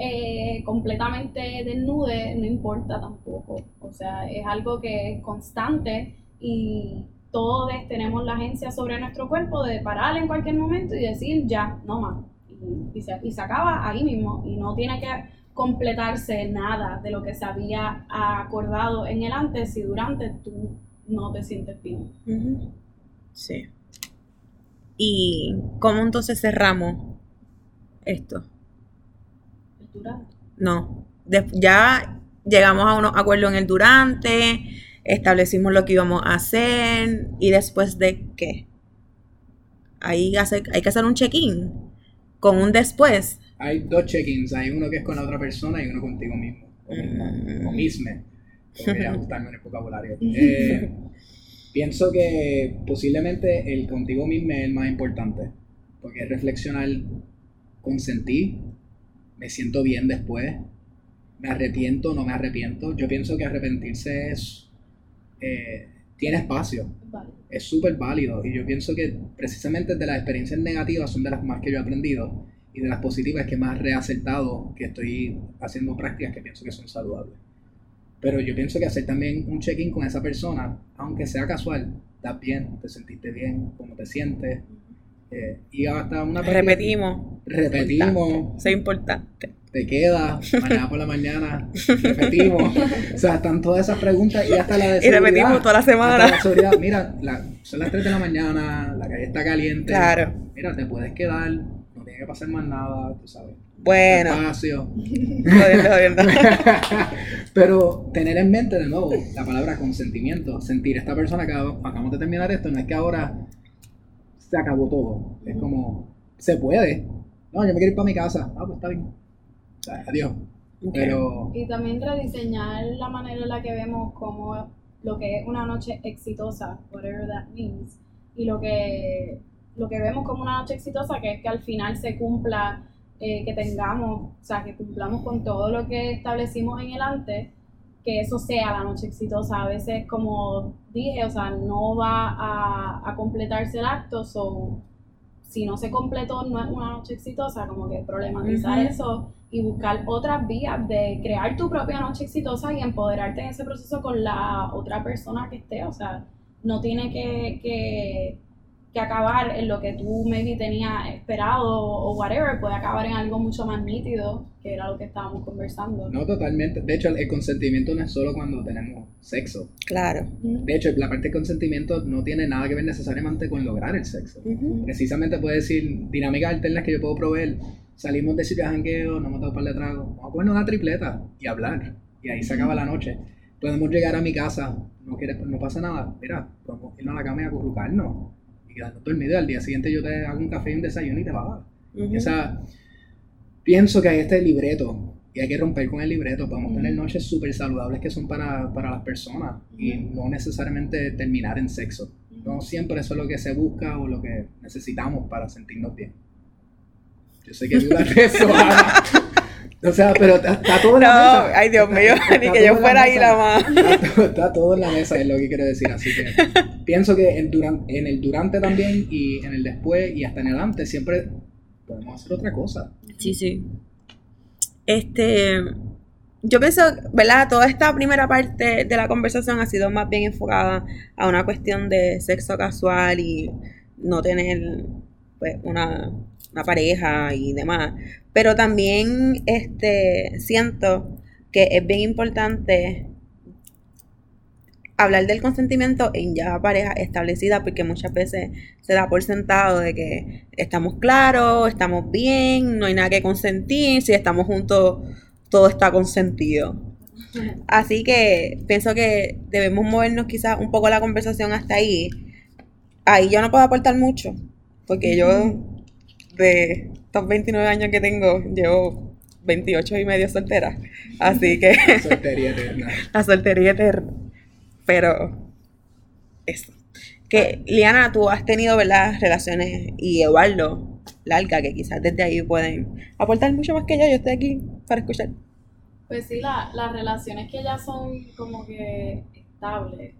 C: eh, completamente desnude, no importa tampoco. O sea, es algo que es constante y todos tenemos la agencia sobre nuestro cuerpo de parar en cualquier momento y decir ya, no más. Y, se, y se acaba ahí mismo y no tiene que completarse nada de lo que se había acordado en el antes y durante tú no te sientes bien.
A: Sí. ¿Y cómo entonces cerramos esto?
C: Durante?
A: No. ya llegamos a unos acuerdos en el durante, establecimos lo que íbamos a hacer y después de qué. Ahí hay que hacer un check-in con un después
B: hay dos check-ins, hay uno que es con la otra persona y uno contigo mismo, o, mismo, o misme, quería ajustarme en el vocabulario. Eh, pienso que posiblemente el contigo mismo es el más importante, porque es reflexionar, consentí, me siento bien después, me arrepiento, no me arrepiento. Yo pienso que arrepentirse es... Eh, tiene espacio. Es súper válido. Y yo pienso que precisamente de las experiencias negativas son de las más que yo he aprendido y de las positivas que más reacertado que estoy haciendo prácticas que pienso que son saludables. Pero yo pienso que hacer también un check-in con esa persona, aunque sea casual, estás bien, te sentiste bien, cómo te sientes. Eh, y hasta una
A: Repetimos.
B: Repetimos.
A: Es importante.
B: Te queda, mañana por la mañana, repetimos. o sea, están todas esas preguntas y hasta la de
A: Y repetimos toda la semana.
B: Mira, son las 3 de la mañana, la calle está caliente.
A: Claro.
B: Mira, te puedes quedar, tiene que pasar más nada, tú sabes.
A: Bueno.
B: Espacio. Pero tener en mente de nuevo la palabra consentimiento, sentir esta persona que acabamos de terminar esto, no es que ahora se acabó todo. Es como, se puede. No, yo me quiero ir para mi casa. Ah, pues está bien. adiós. Pero...
C: Y también rediseñar la manera en la que vemos como lo que es una noche exitosa, whatever that means, y lo que lo que vemos como una noche exitosa, que es que al final se cumpla, eh, que tengamos, o sea, que cumplamos con todo lo que establecimos en el antes, que eso sea la noche exitosa. A veces, como dije, o sea, no va a, a completarse el acto, so, si no se completó, no es una noche exitosa, como que problematizar eso y buscar otras vías de crear tu propia noche exitosa y empoderarte en ese proceso con la otra persona que esté, o sea, no tiene que, que que acabar en lo que tú maybe tenías esperado o whatever, puede acabar en algo mucho más nítido, que era lo que estábamos conversando.
B: No, totalmente. De hecho, el consentimiento no es solo cuando tenemos sexo.
A: Claro.
B: De hecho, la parte de consentimiento no tiene nada que ver necesariamente con lograr el sexo. Precisamente puede decir dinámicas alternas que yo puedo proveer. Salimos de sitio de jangueo, no hemos dado un par de tragos, vamos a poner una tripleta y hablar. Y ahí se acaba la noche. Podemos llegar a mi casa, no, quieres, no pasa nada. Mira, podemos irnos a la cama y quedando dormido al día siguiente yo te hago un café y un desayuno y te va a pienso que hay este libreto y hay que romper con el libreto. Podemos tener noches súper saludables que son para, para las personas y no necesariamente terminar en sexo. No siempre eso es lo que se busca o lo que necesitamos para sentirnos bien. Yo sé que dudas de eso, O sea, pero está, todo en la mesa.
A: Ay, Dios mío, ni que yo fuera ahí la más.
B: Está, todo en la mesa, es lo que quiero decir. Así que pienso que en, en el durante también y en el después y hasta en el antes siempre podemos hacer otra cosa.
A: Sí, sí. Este, yo pienso, ¿verdad? Toda esta primera parte de la conversación ha sido más bien enfocada a una cuestión de sexo casual y no tener pues, una, una pareja y demás. Pero también este, siento que es bien importante hablar del consentimiento en ya pareja establecida porque muchas veces se da por sentado de que estamos claros, estamos bien, no hay nada que consentir, si estamos juntos todo está consentido. Así que pienso que debemos movernos quizás un poco la conversación hasta ahí. Ahí yo no puedo aportar mucho porque yo de estos 29 años que tengo, llevo 28 y medio soltera. Así que.
B: La soltería eterna.
A: La soltería eterna. Pero. Eso. Que, Liana, tú has tenido, ¿verdad? Relaciones y Eduardo, larga, que quizás desde ahí pueden aportar mucho más que yo. Yo estoy aquí para escuchar.
C: Pues sí, la, las relaciones que ya son como que estables,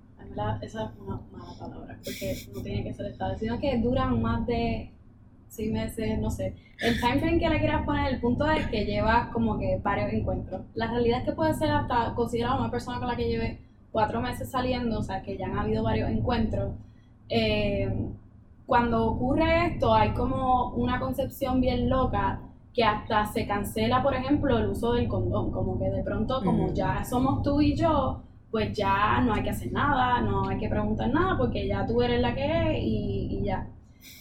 C: esa es una mala palabra, porque no tiene que ser estable, sino que duran más de seis meses, no sé. El time frame que le quieras poner, el punto es que llevas como que varios encuentros. La realidad es que puede ser hasta considerado una persona con la que lleve cuatro meses saliendo, o sea, que ya han habido varios encuentros. Eh, cuando ocurre esto, hay como una concepción bien loca que hasta se cancela, por ejemplo, el uso del condón, como que de pronto, como ya somos tú y yo, pues ya no hay que hacer nada, no hay que preguntar nada, porque ya tú eres la que es y, y ya.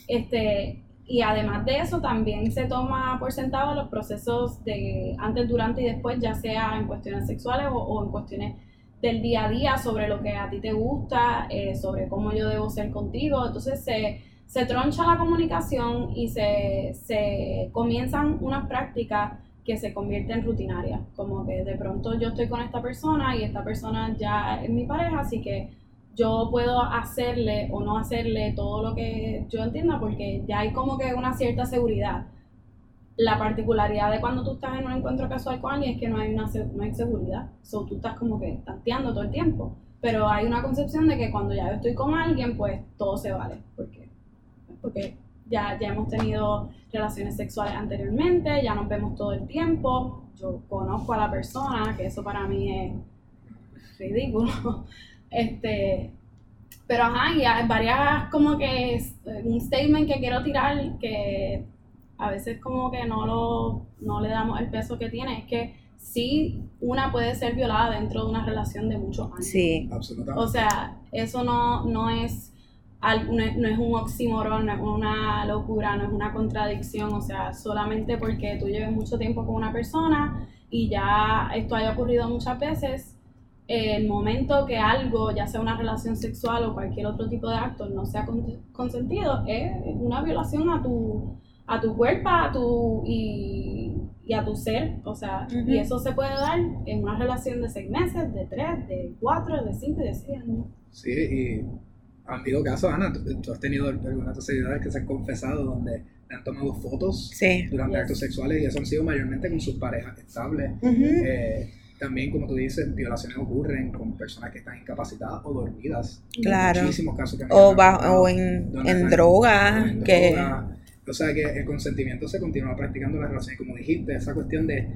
C: Este, y además de eso, también se toma por sentado los procesos de antes, durante y después, ya sea en cuestiones sexuales o, en cuestiones del día a día, sobre lo que a ti te gusta, eh, sobre cómo yo debo ser contigo. Entonces se, se troncha la comunicación y se, se comienzan unas prácticas que se convierten rutinarias. Como que de pronto yo estoy con esta persona y esta persona ya es mi pareja, así que yo puedo hacerle o no hacerle todo lo que yo entienda porque ya hay como que una cierta seguridad. La particularidad de cuando tú estás en un encuentro casual con alguien es que no hay, una, no hay seguridad. So, tú estás como que tanteando todo el tiempo. Pero hay una concepción de que cuando ya yo estoy con alguien, pues todo se vale. Porque, porque ya, ya hemos tenido relaciones sexuales anteriormente, ya nos vemos todo el tiempo. Yo conozco a la persona, que eso para mí es ridículo. Este, pero ajá, y hay varias como que un statement que quiero tirar que a veces como que no lo no le damos el peso que tiene, es que sí una puede ser violada dentro de una relación de muchos años.
A: Sí,
B: absolutamente.
C: O sea, eso no, no es no es un oxímoron, no es una locura, no es una contradicción, o sea, solamente porque tú lleves mucho tiempo con una persona y ya esto haya ocurrido muchas veces, el momento que algo, ya sea una relación sexual o cualquier otro tipo de acto, no sea consentido, es una violación a tu, a tu cuerpo a tu, y, a tu ser. O sea, y eso se puede dar en una relación de seis meses, de tres, de cuatro, de cinco y de seis años.
B: Sí, y han habido casos, Ana, tú, has tenido algunas seguidores que se han confesado donde le han tomado fotos durante actos sexuales y eso han sido mayormente con sus parejas estables. También, como tú dices, violaciones ocurren con personas que están incapacitadas o dormidas.
A: Claro.
B: Muchísimos casos que
A: O, o en, en drogas. Que...
B: O sea que el consentimiento se continúa practicando en las relaciones. Como dijiste, esa cuestión de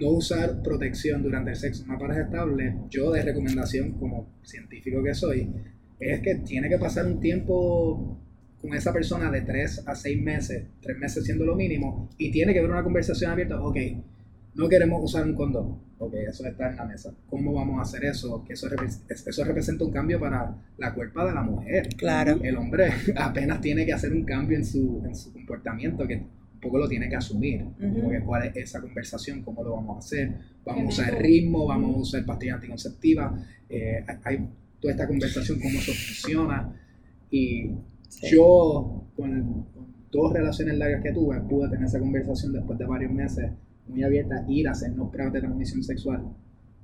B: no usar protección durante el sexo en una pareja estable, yo de recomendación como científico que soy, es que tiene que pasar un tiempo con esa persona de 3 a 6 meses, 3 meses siendo lo mínimo, y tiene que haber una conversación abierta, ok, no queremos usar un condón, ok, eso está en la mesa. ¿Cómo vamos a hacer eso? Que eso, eso representa un cambio para la cuerpa de la mujer.
A: Claro.
B: El hombre apenas tiene que hacer un cambio en su, en su comportamiento que un poco lo tiene que asumir. ¿Cuál es esa conversación? ¿Cómo lo vamos a hacer? ¿Vamos a usar ritmo? ¿Vamos a usar pastillas anticonceptivas? Eh, hay toda esta conversación, cómo eso funciona. Y yo, con, con dos relaciones largas que tuve, pude tener esa conversación después de varios meses muy abierta, ir a hacernos pruebas de transmisión sexual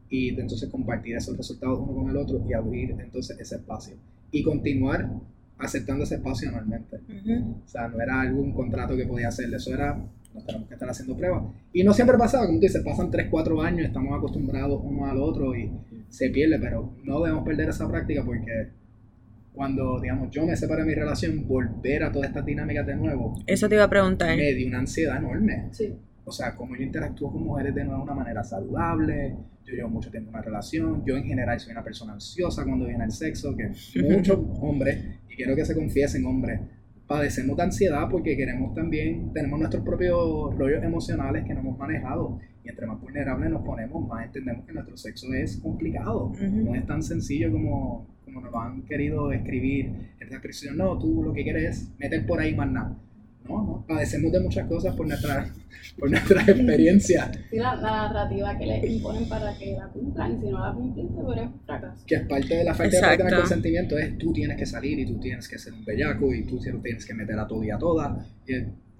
B: y entonces compartir esos resultados uno con el otro y abrir entonces ese espacio. Y continuar aceptando ese espacio anualmente. O sea, no era algún contrato que podía hacer, eso era nos tenemos que estar haciendo pruebas. Y no siempre pasaba, como tú dices, pasan 3, 4 años, estamos acostumbrados uno al otro y se pierde, pero no debemos perder esa práctica porque cuando, digamos, yo me separé de mi relación, volver a todas estas dinámicas de nuevo.
A: Eso te iba a preguntar.
B: Me dio una ansiedad enorme. Sí. O sea, cómo yo interactúo con mujeres de nuevo de una manera saludable. Yo llevo mucho tiempo en una relación. Yo en general soy una persona ansiosa cuando viene el sexo, que muchos hombres, y quiero que se confiesen hombres, padecemos de ansiedad porque queremos también, tenemos nuestros propios rollos emocionales que no hemos manejado. Y entre más vulnerables nos ponemos, más entendemos que nuestro sexo es complicado. No es tan sencillo como como nos lo han querido escribir en la expresión, no, tú lo que quieres es meter por ahí más nada. No, no, padecemos de muchas cosas por nuestra, por nuestra experiencia.
C: Sí, la, narrativa que le imponen para que la cumplan, y si no la cumpliste, pues es un fracaso.
B: Que es parte de la falta de tener consentimiento, es tú tienes que salir y tú tienes que ser un bellaco y tú tienes que meter a todo y a toda. Y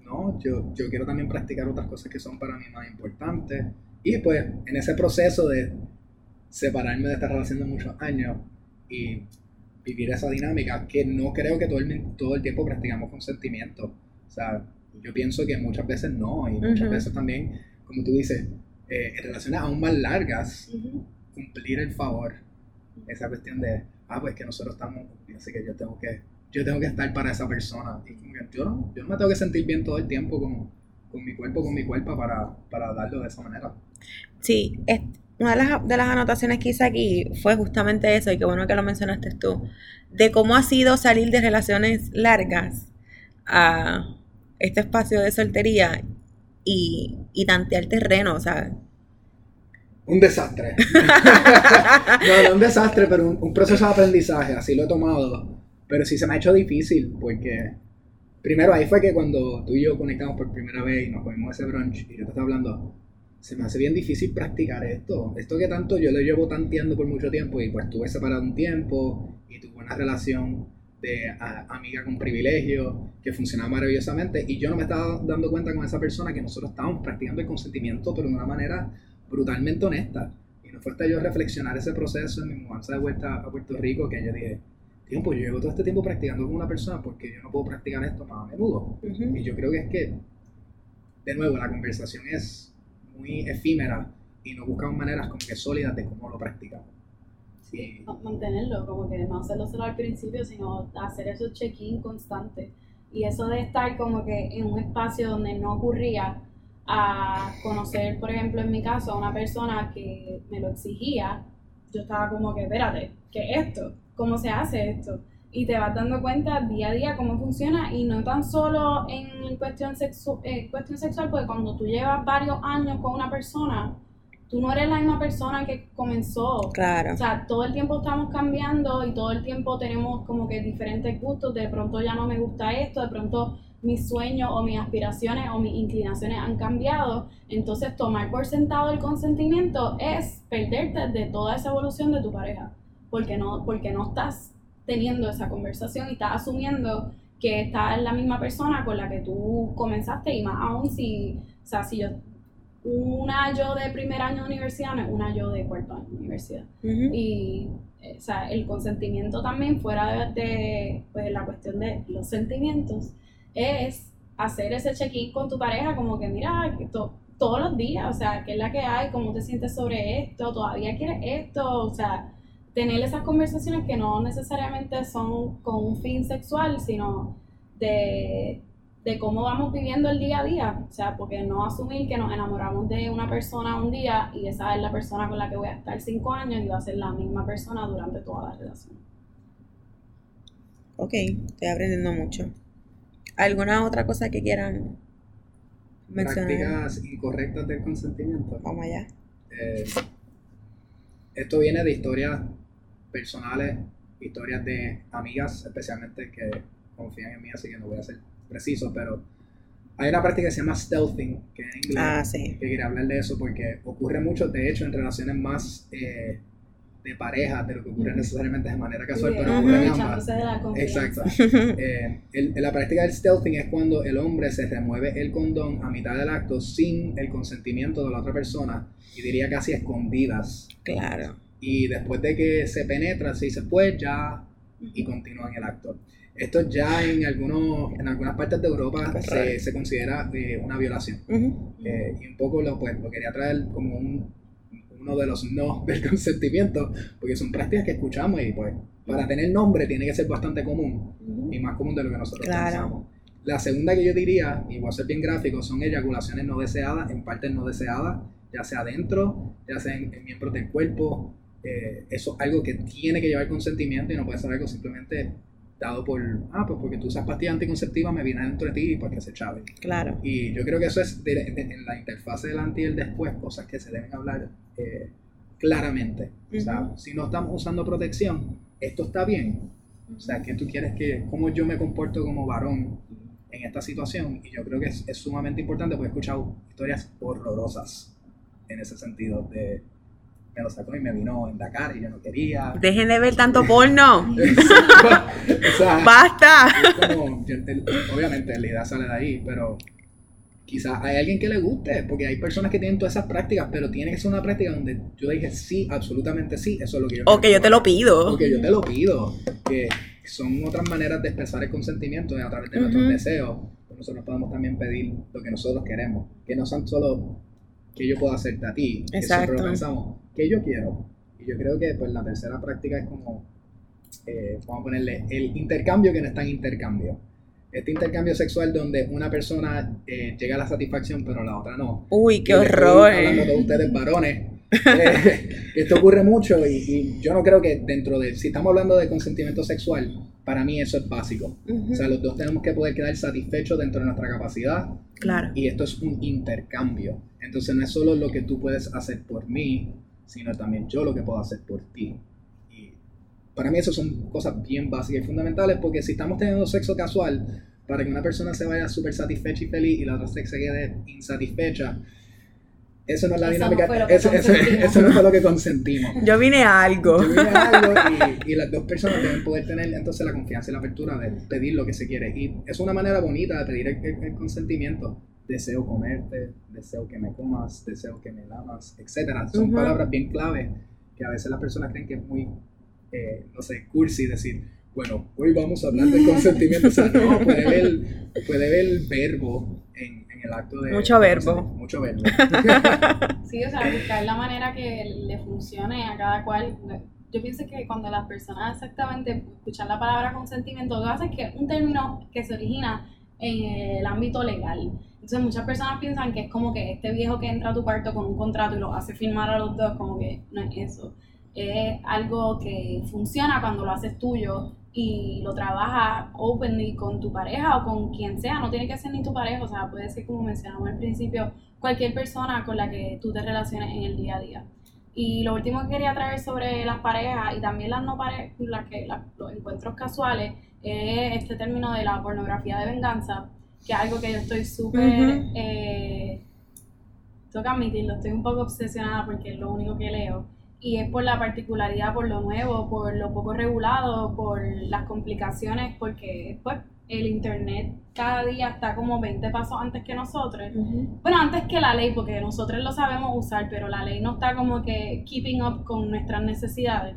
B: no, yo, yo quiero también practicar otras cosas que son para mí más importantes. Y pues en ese proceso de separarme de esta relación de muchos años, y vivir esa dinámica que no creo que todo el, todo el tiempo practicamos con sentimiento. O sea, yo pienso que muchas veces no, y muchas veces también, como tú dices, eh, en relaciones aún más largas, cumplir el favor. Esa cuestión de, ah, pues que nosotros estamos, así que yo tengo que, yo tengo que estar para esa persona. Y como que yo no, yo no me tengo que sentir bien todo el tiempo con, con mi cuerpo, con mi cuerpo para, para darlo de esa manera.
A: Sí, es, una de las, de las anotaciones que hice aquí fue justamente eso, y qué bueno que lo mencionaste tú, de cómo ha sido salir de relaciones largas a este espacio de soltería y, y tantear terreno, o sea.
B: Un desastre. no, no un desastre, pero un, proceso de aprendizaje, así lo he tomado. Pero sí se me ha hecho difícil, porque primero ahí fue que cuando tú y yo conectamos por primera vez y nos comimos ese brunch, y yo te estaba hablando, se me hace bien difícil practicar esto. Esto que tanto yo lo llevo tanteando por mucho tiempo y pues estuve separado un tiempo y tuve una relación de amiga con privilegio que funcionaba maravillosamente y yo no me estaba dando cuenta con esa persona que nosotros estábamos practicando el consentimiento pero de una manera brutalmente honesta. Y no fue hasta yo reflexionar ese proceso en mi mudanza de vuelta a Puerto Rico que yo dije, tiempo, yo llevo todo este tiempo practicando con una persona porque yo no puedo practicar esto más a menudo. Y yo creo que es que, de nuevo, la conversación es muy efímera y no buscamos maneras como que sólidas de cómo lo practicamos.
C: Mantenerlo, como que no hacerlo solo al principio, sino hacer esos check-in constantes. Y eso de estar como que en un espacio donde no ocurría a conocer, por ejemplo, en mi caso, a una persona que me lo exigía, yo estaba como que, espérate, ¿qué es esto? ¿Cómo se hace esto? y te vas dando cuenta día a día cómo funciona y no tan solo en cuestión, sexu eh, cuestión sexual, porque cuando tú llevas varios años con una persona, tú no eres la misma persona que comenzó.
A: Claro.
C: O sea, todo el tiempo estamos cambiando y todo el tiempo tenemos como que diferentes gustos. De pronto ya no me gusta esto, de pronto mis sueños o mis aspiraciones o mis inclinaciones han cambiado. Entonces, tomar por sentado el consentimiento es perderte de toda esa evolución de tu pareja. Porque no, porque no estás teniendo esa conversación y estás asumiendo que esta es la misma persona con la que tú comenzaste y más aún si, o sea, si yo, una yo de primer año de universidad no es una yo de cuarto año de universidad. Y, eh, o sea, el consentimiento también fuera de, pues, la cuestión de los sentimientos es hacer ese check-in con tu pareja como que mira, que todos los días, o sea, qué es la que hay, cómo te sientes sobre esto, todavía quieres esto, o sea, tener esas conversaciones que no necesariamente son con un fin sexual, sino de, cómo vamos viviendo el día a día. O sea, porque no asumir que nos enamoramos de una persona un día y esa es la persona con la que voy a estar cinco años y va a ser la misma persona durante toda la relación.
A: Ok, estoy aprendiendo mucho. ¿Alguna otra cosa que quieran
B: mencionar? Prácticas incorrectas del consentimiento.
A: Vamos allá.
B: Eh, esto viene de historias personales, historias de amigas, especialmente que confían en mí, así que no voy a ser preciso, pero hay una práctica que se llama stealthing, que en inglés,
A: ah, sí.
B: que quería hablar de eso porque ocurre mucho, de hecho, en relaciones más eh, de pareja, de lo que ocurre necesariamente de manera casual, pero ocurre en ambas. Exacto. eh, la práctica del stealthing es cuando el hombre se remueve el condón a mitad del acto sin el consentimiento de la otra persona y diría casi escondidas.
A: Claro
B: y después de que se penetra, se dice pues ya y continúa en el acto. Esto ya en, algunos, en algunas partes de Europa se, se, considera eh, una violación. Eh, y un poco lo, pues, lo quería traer como un, uno de los no del consentimiento, porque son prácticas que escuchamos y pues para tener nombre tiene que ser bastante común y más común de lo que nosotros pensamos. La segunda que yo diría, y voy a ser bien gráfico, son eyaculaciones no deseadas, en partes no deseadas, ya sea adentro, ya sea en, miembros del cuerpo. Eh, eso es algo que tiene que llevar consentimiento y no puede ser algo simplemente dado por, ah, pues porque tú usas pastillas anticonceptivas, me viene dentro de ti y pues que se chave.
A: Claro.
B: Y yo creo que eso es en la interfase del antes y el después, cosas que se deben hablar eh, claramente. O sea, si no estamos usando protección, esto está bien. O sea, que tú quieres que, cómo yo me comporto como varón en esta situación. Y yo creo que es, es sumamente importante porque he escuchado historias horrorosas en ese sentido de me lo sacó y me vino en Dakar y yo no quería.
A: Dejen de ver tanto porno. Basta.
B: obviamente la idea sale de ahí, pero quizás hay alguien que le guste, porque hay personas que tienen todas esas prácticas, pero tiene que ser una práctica donde yo dije sí, absolutamente sí, eso es lo que yo
A: O que yo te lo pido.
B: O que yo te lo pido. Que son otras maneras de expresar el consentimiento a través de nuestros deseos. Nosotros podemos también pedir lo que nosotros queremos, que no son solo que yo puedo hacerte a ti. Exacto. Pero pensamos, ¿qué yo quiero? Y yo creo que pues la tercera práctica es como, eh, vamos a ponerle, el intercambio que no está en intercambio. Este intercambio sexual donde una persona eh, llega a la satisfacción pero la otra no.
A: Uy, qué horror.
B: Hablando de ustedes varones. Eh, esto ocurre mucho y, y, yo no creo que dentro de, si estamos hablando de consentimiento sexual, para mí eso es básico. O sea, los dos tenemos que poder quedar satisfechos dentro de nuestra capacidad.
A: Claro.
B: Y esto es un intercambio. Entonces no es solo lo que tú puedes hacer por mí, sino también yo lo que puedo hacer por ti. Y para mí eso son cosas bien básicas y fundamentales porque si estamos teniendo sexo casual, para que una persona se vaya súper satisfecha y feliz y la otra se quede insatisfecha, eso no es la dinámica. eso, no fue lo que consentimos.
A: Yo vine a algo.
B: Yo vine a algo y, las dos personas deben poder tener entonces la confianza y la apertura de pedir lo que se quiere. Y es una manera bonita de pedir el consentimiento deseo comerte, deseo que me comas, deseo que me lamas, etc. Son palabras bien clave que a veces las personas creen que es muy, eh, no sé, cursi decir, bueno, hoy vamos a hablar de consentimiento. o sea, no, puede ver, puede ver el verbo en, en, el acto de...
A: Mucho verbo.
B: Mucho verbo.
C: sí, o sea, buscar la manera que le funcione a cada cual. Yo pienso que cuando las personas exactamente escuchan la palabra consentimiento, lo que hace es que un término que se origina en el ámbito legal. Entonces muchas personas piensan que es como que este viejo que entra a tu cuarto con un contrato y lo hace firmar a los dos, como que no es eso. Es algo que funciona cuando lo haces tuyo y lo trabajas openly con tu pareja o con quien sea, no tiene que ser ni tu pareja, o sea, puede ser como mencionamos al principio, cualquier persona con la que tú te relaciones en el día a día. Y lo último que quería traer sobre las parejas y también las no parejas, que, los encuentros casuales, es este término de la pornografía de venganza, que es algo que yo estoy súper, eh, tengo que admitirlo, estoy un poco obsesionada porque es lo único que leo. Y es por la particularidad, por lo nuevo, por lo poco regulado, por las complicaciones, porque pues el internet cada día está como 20 pasos antes que nosotros. Bueno, antes que la ley, porque nosotros lo sabemos usar, pero la ley no está como que keeping up con nuestras necesidades.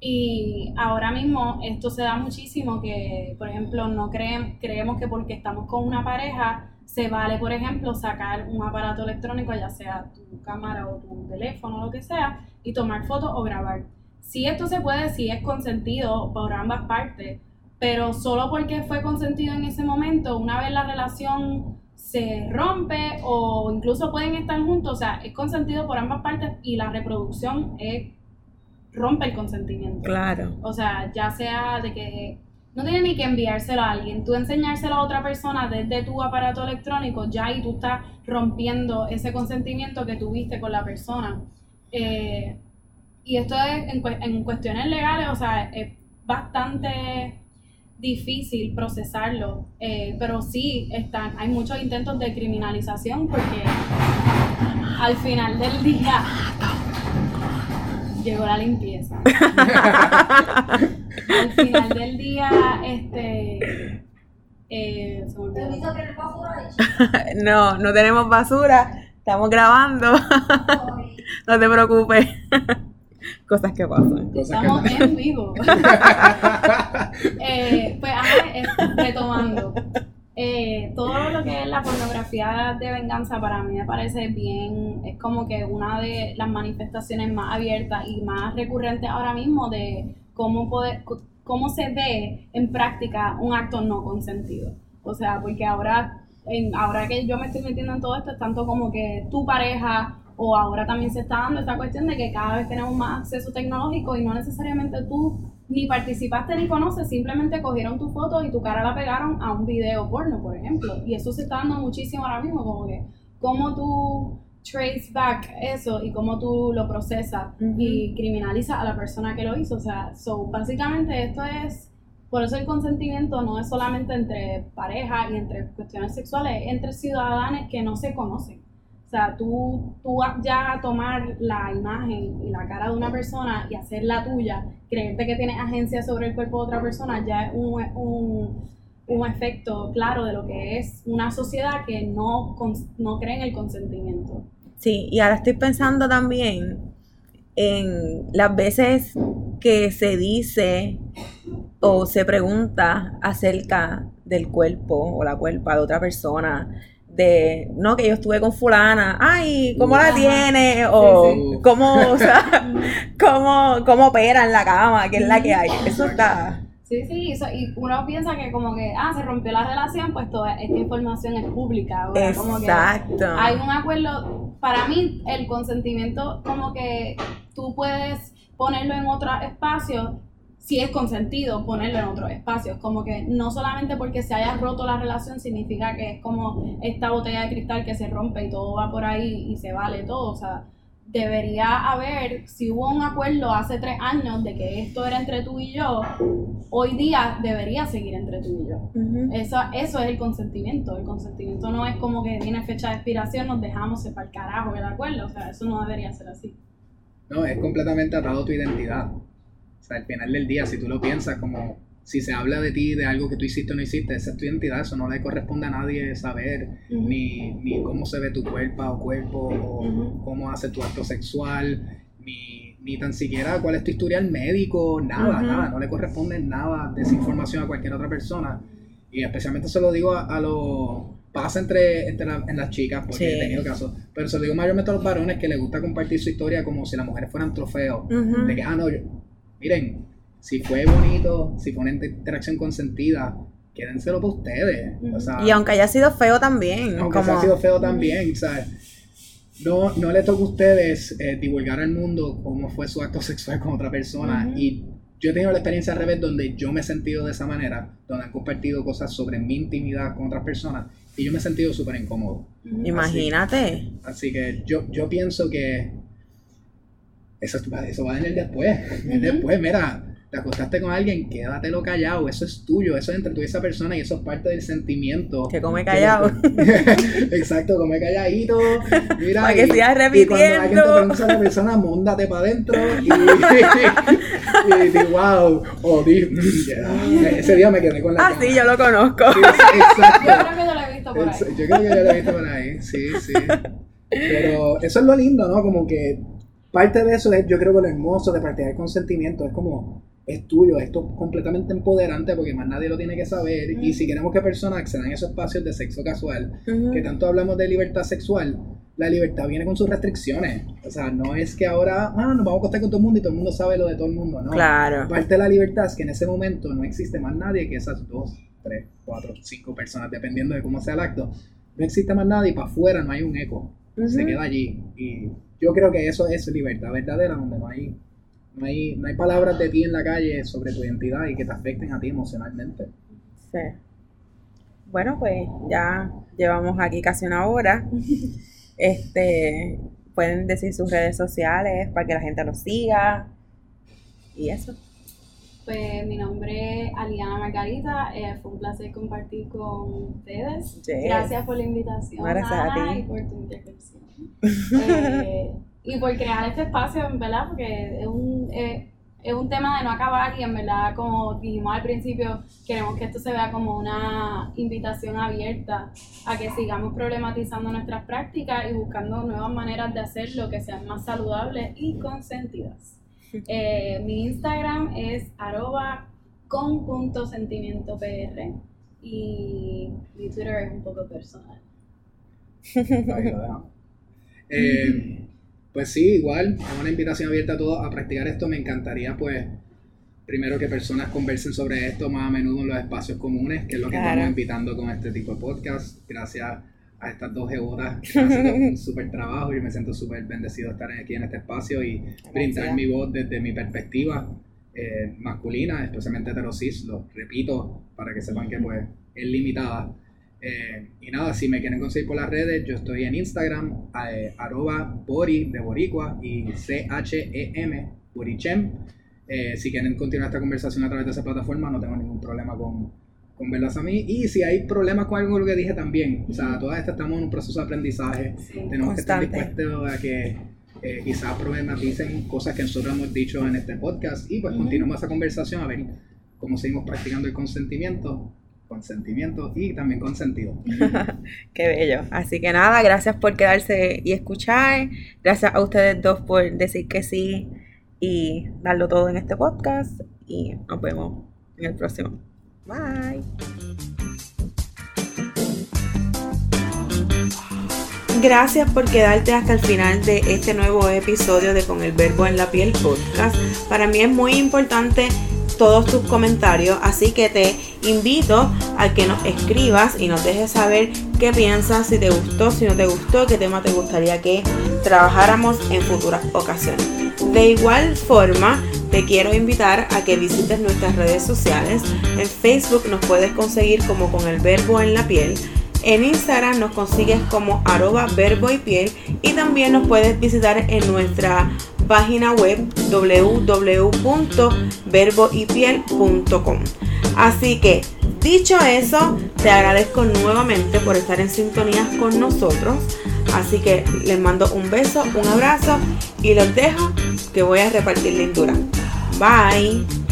C: Y ahora mismo esto se da muchísimo que, por ejemplo, no creen, creemos que porque estamos con una pareja se vale, por ejemplo, sacar un aparato electrónico, ya sea tu cámara o tu teléfono o lo que sea, y tomar fotos o grabar. Si esto se puede, si es consentido por ambas partes, pero solo porque fue consentido en ese momento, una vez la relación se rompe o incluso pueden estar juntos, o sea, es consentido por ambas partes y la reproducción es rompe el consentimiento.
A: Claro.
C: O sea, ya sea de que no tiene ni que enviárselo a alguien, tú enseñárselo a otra persona desde tu aparato electrónico, ya ahí tú estás rompiendo ese consentimiento que tuviste con la persona. Eh, y esto es en, cuestiones legales, o sea, es bastante difícil procesarlo, eh, pero sí están, hay muchos intentos de criminalización porque al final del día llegó la limpieza. Al final del día, este. Eh,
A: no, no tenemos basura. Estamos grabando. no te preocupes. Cosas que pasan.
C: Estamos en vivo. eh, pues, retomando. Eh, todo lo que es la pornografía de venganza para mí me parece bien, es como que una de las manifestaciones más abiertas y más recurrentes ahora mismo de cómo, poder, cómo se ve en práctica un acto no consentido. O sea, porque ahora, en, ahora que yo me estoy metiendo en todo esto, es tanto como que tu pareja o ahora también se está dando esta cuestión de que cada vez tenemos más acceso tecnológico y no necesariamente tú ni participaste ni conoces, simplemente cogieron tu foto y tu cara la pegaron a un video porno, por ejemplo. Y eso se está dando muchísimo ahora mismo, como que cómo tú trace back eso y cómo tú lo procesas y criminalizas a la persona que lo hizo. O sea, so, básicamente esto es, por eso el consentimiento no es solamente entre pareja y entre cuestiones sexuales, es entre ciudadanos que no se conocen. O sea, tú, tú ya tomar la imagen y la cara de una persona y hacerla tuya, creerte que tienes agencia sobre el cuerpo de otra persona, ya es un, un, un efecto claro de lo que es una sociedad que no, no cree en el consentimiento.
A: Sí, y ahora estoy pensando también en las veces que se dice o se pregunta acerca del cuerpo o la cuerpa de otra persona de, no, que yo estuve con fulana, ay, ¿cómo la tiene? O cómo, o sea, cómo, cómo opera en la cama, que es la que hay. Eso está...
C: Sí, sí, y uno piensa que como que, ah, se rompió la relación, pues toda esta información es pública. Exacto. hay un acuerdo, para mí el consentimiento como que tú puedes ponerlo en otro espacio si es consentido ponerlo en otros espacios. Como que no solamente porque se haya roto la relación significa que es como esta botella de cristal que se rompe y todo va por ahí y se vale todo. O sea, debería haber, si hubo un acuerdo hace tres años de que esto era entre tú y yo, hoy día debería seguir entre tú y yo. eso, eso es el consentimiento. El consentimiento no es como que tiene fecha de expiración, nos dejamos separar carajo el acuerdo. O sea, eso no debería ser así.
B: No, es completamente atado a tu identidad. O sea, al final del día, si tú lo piensas como si se habla de ti, de algo que tú hiciste o no hiciste, esa es tu identidad, eso no le corresponde a nadie saber ni, ni, cómo se ve tu cuerpo o cuerpo, o cómo hace tu acto sexual, ni, ni, tan siquiera cuál es tu historial médico, nada, nada, no le corresponde nada de esa información a cualquier otra persona. Y especialmente se lo digo a, los... Pasa entre, entre en las chicas, porque he tenido casos, pero se lo digo mayormente a los varones que les gusta compartir su historia como si las mujeres fueran trofeos. De que, ah, no, miren, si fue bonito, si fue una interacción consentida, quédenselo para ustedes.
A: y aunque haya sido feo también.
B: Aunque haya sido feo también, ¿sabes? No, no le toca a ustedes eh, divulgar al mundo cómo fue su acto sexual con otra persona. Y yo he tenido la experiencia al revés donde yo me he sentido de esa manera, donde han compartido cosas sobre mi intimidad con otras personas y yo me he sentido súper incómodo.
A: Imagínate.
B: Así, que yo, yo pienso que eso, eso va en el después. Después, mira, te acostaste con alguien, quédatelo callado, eso es tuyo, eso es entre tú y esa persona y eso es parte del sentimiento.
A: Que come callado.
B: Exacto, come calladito.
A: Mira, para que sigas repitiendo. Y cuando
B: alguien te pregunta a la persona, móndate para adentro y, y, di wow, o di, mm, ese día me quedé con la
A: Ah, sí, yo lo conozco.
C: exacto. Yo creo que yo lo he visto por ahí.
B: Yo creo que yo lo he visto por ahí, sí, sí. Pero eso es lo lindo, ¿no? Como que parte de eso es, yo creo que lo hermoso de practicar consentimiento es como es tuyo, esto es completamente empoderante porque más nadie lo tiene que saber. Y si queremos que personas accedan a esos espacios de sexo casual, que tanto hablamos de libertad sexual, la libertad viene con sus restricciones. O sea, no es que ahora, ah, nos vamos a acostar con todo el mundo y todo el mundo sabe lo de todo el mundo, ¿no?
A: Claro.
B: Parte de la libertad es que en ese momento no existe más nadie que esas dos, tres, cuatro, cinco personas, dependiendo de cómo sea el acto. No existe más nadie y para afuera no hay un eco. Se queda allí. Y yo creo que eso es libertad verdadera, donde no hay no hay, no hay palabras de ti en la calle sobre tu identidad y que te afecten a ti emocionalmente.
A: Sí. Bueno, pues ya llevamos aquí casi una hora. Este, pueden decir sus redes sociales para que la gente los siga y eso.
C: Pues mi nombre es Aliana Margarita, eh, fue un placer compartir con ustedes. Gracias por la invitación
A: Gracias a ti.
C: y por tu intervención. eh, y por crear este espacio, en verdad, porque es un, eh, es un tema de no acabar y en verdad, como dijimos al principio, queremos que esto se vea como una invitación abierta a que sigamos problematizando nuestras prácticas y buscando nuevas maneras de hacerlo que sean más saludables y consentidas. Eh, mi Instagram es arroba con punto sentimiento PR y mi Twitter es un poco personal.
B: Eh, pues sí, igual, es una invitación abierta a todos a practicar esto. Me encantaría, pues, primero que personas conversen sobre esto más a menudo en los espacios comunes, que es lo que estamos invitando con este tipo de podcast. Gracias a estas dos horas que han un súper trabajo y me siento súper bendecido de estar aquí en este espacio y brindar mi voz desde mi perspectiva eh, masculina, especialmente heterosis, lo repito para que sepan que pues es limitada. Eh, y nada, si me quieren conseguir por las redes, yo estoy en Instagram, eh, arroba bori de boricua y C-H-E-M, borichem. Eh, si quieren continuar esta conversación a través de esa plataforma, no tengo ningún problema con, con verlas a mí. Y si hay problemas con algo que dije también, o sea, todas estas estamos en un proceso de aprendizaje, tenemos que estar dispuestos a que eh, quizás dicen cosas que nosotros hemos dicho en este podcast y pues continuamos esa conversación a ver cómo seguimos practicando el consentimiento consentimiento y también consentido.
A: Qué bello. Así que nada, gracias por quedarse y escuchar. Gracias a ustedes dos por decir que sí y darlo todo en este podcast. Y nos vemos en el próximo. Bye. Gracias por quedarte hasta el final de este nuevo episodio de Con el Verbo en la Piel podcast. Para mí es muy importante todos tus comentarios, así que te invito a que nos escribas y nos dejes saber qué piensas, si te gustó, si no te gustó, qué tema te gustaría que trabajáramos en futuras ocasiones. De igual forma, te quiero invitar a que visites nuestras redes sociales. En Facebook nos puedes conseguir como con el verbo en la piel. En Instagram nos consigues como arroba verbo y piel y también nos puedes visitar en nuestra página web www.verboypiel.com. Así que, dicho eso, te agradezco nuevamente por estar en sintonía con nosotros. Así que les mando un beso, un abrazo y los dejo que voy a repartir lindura. Bye.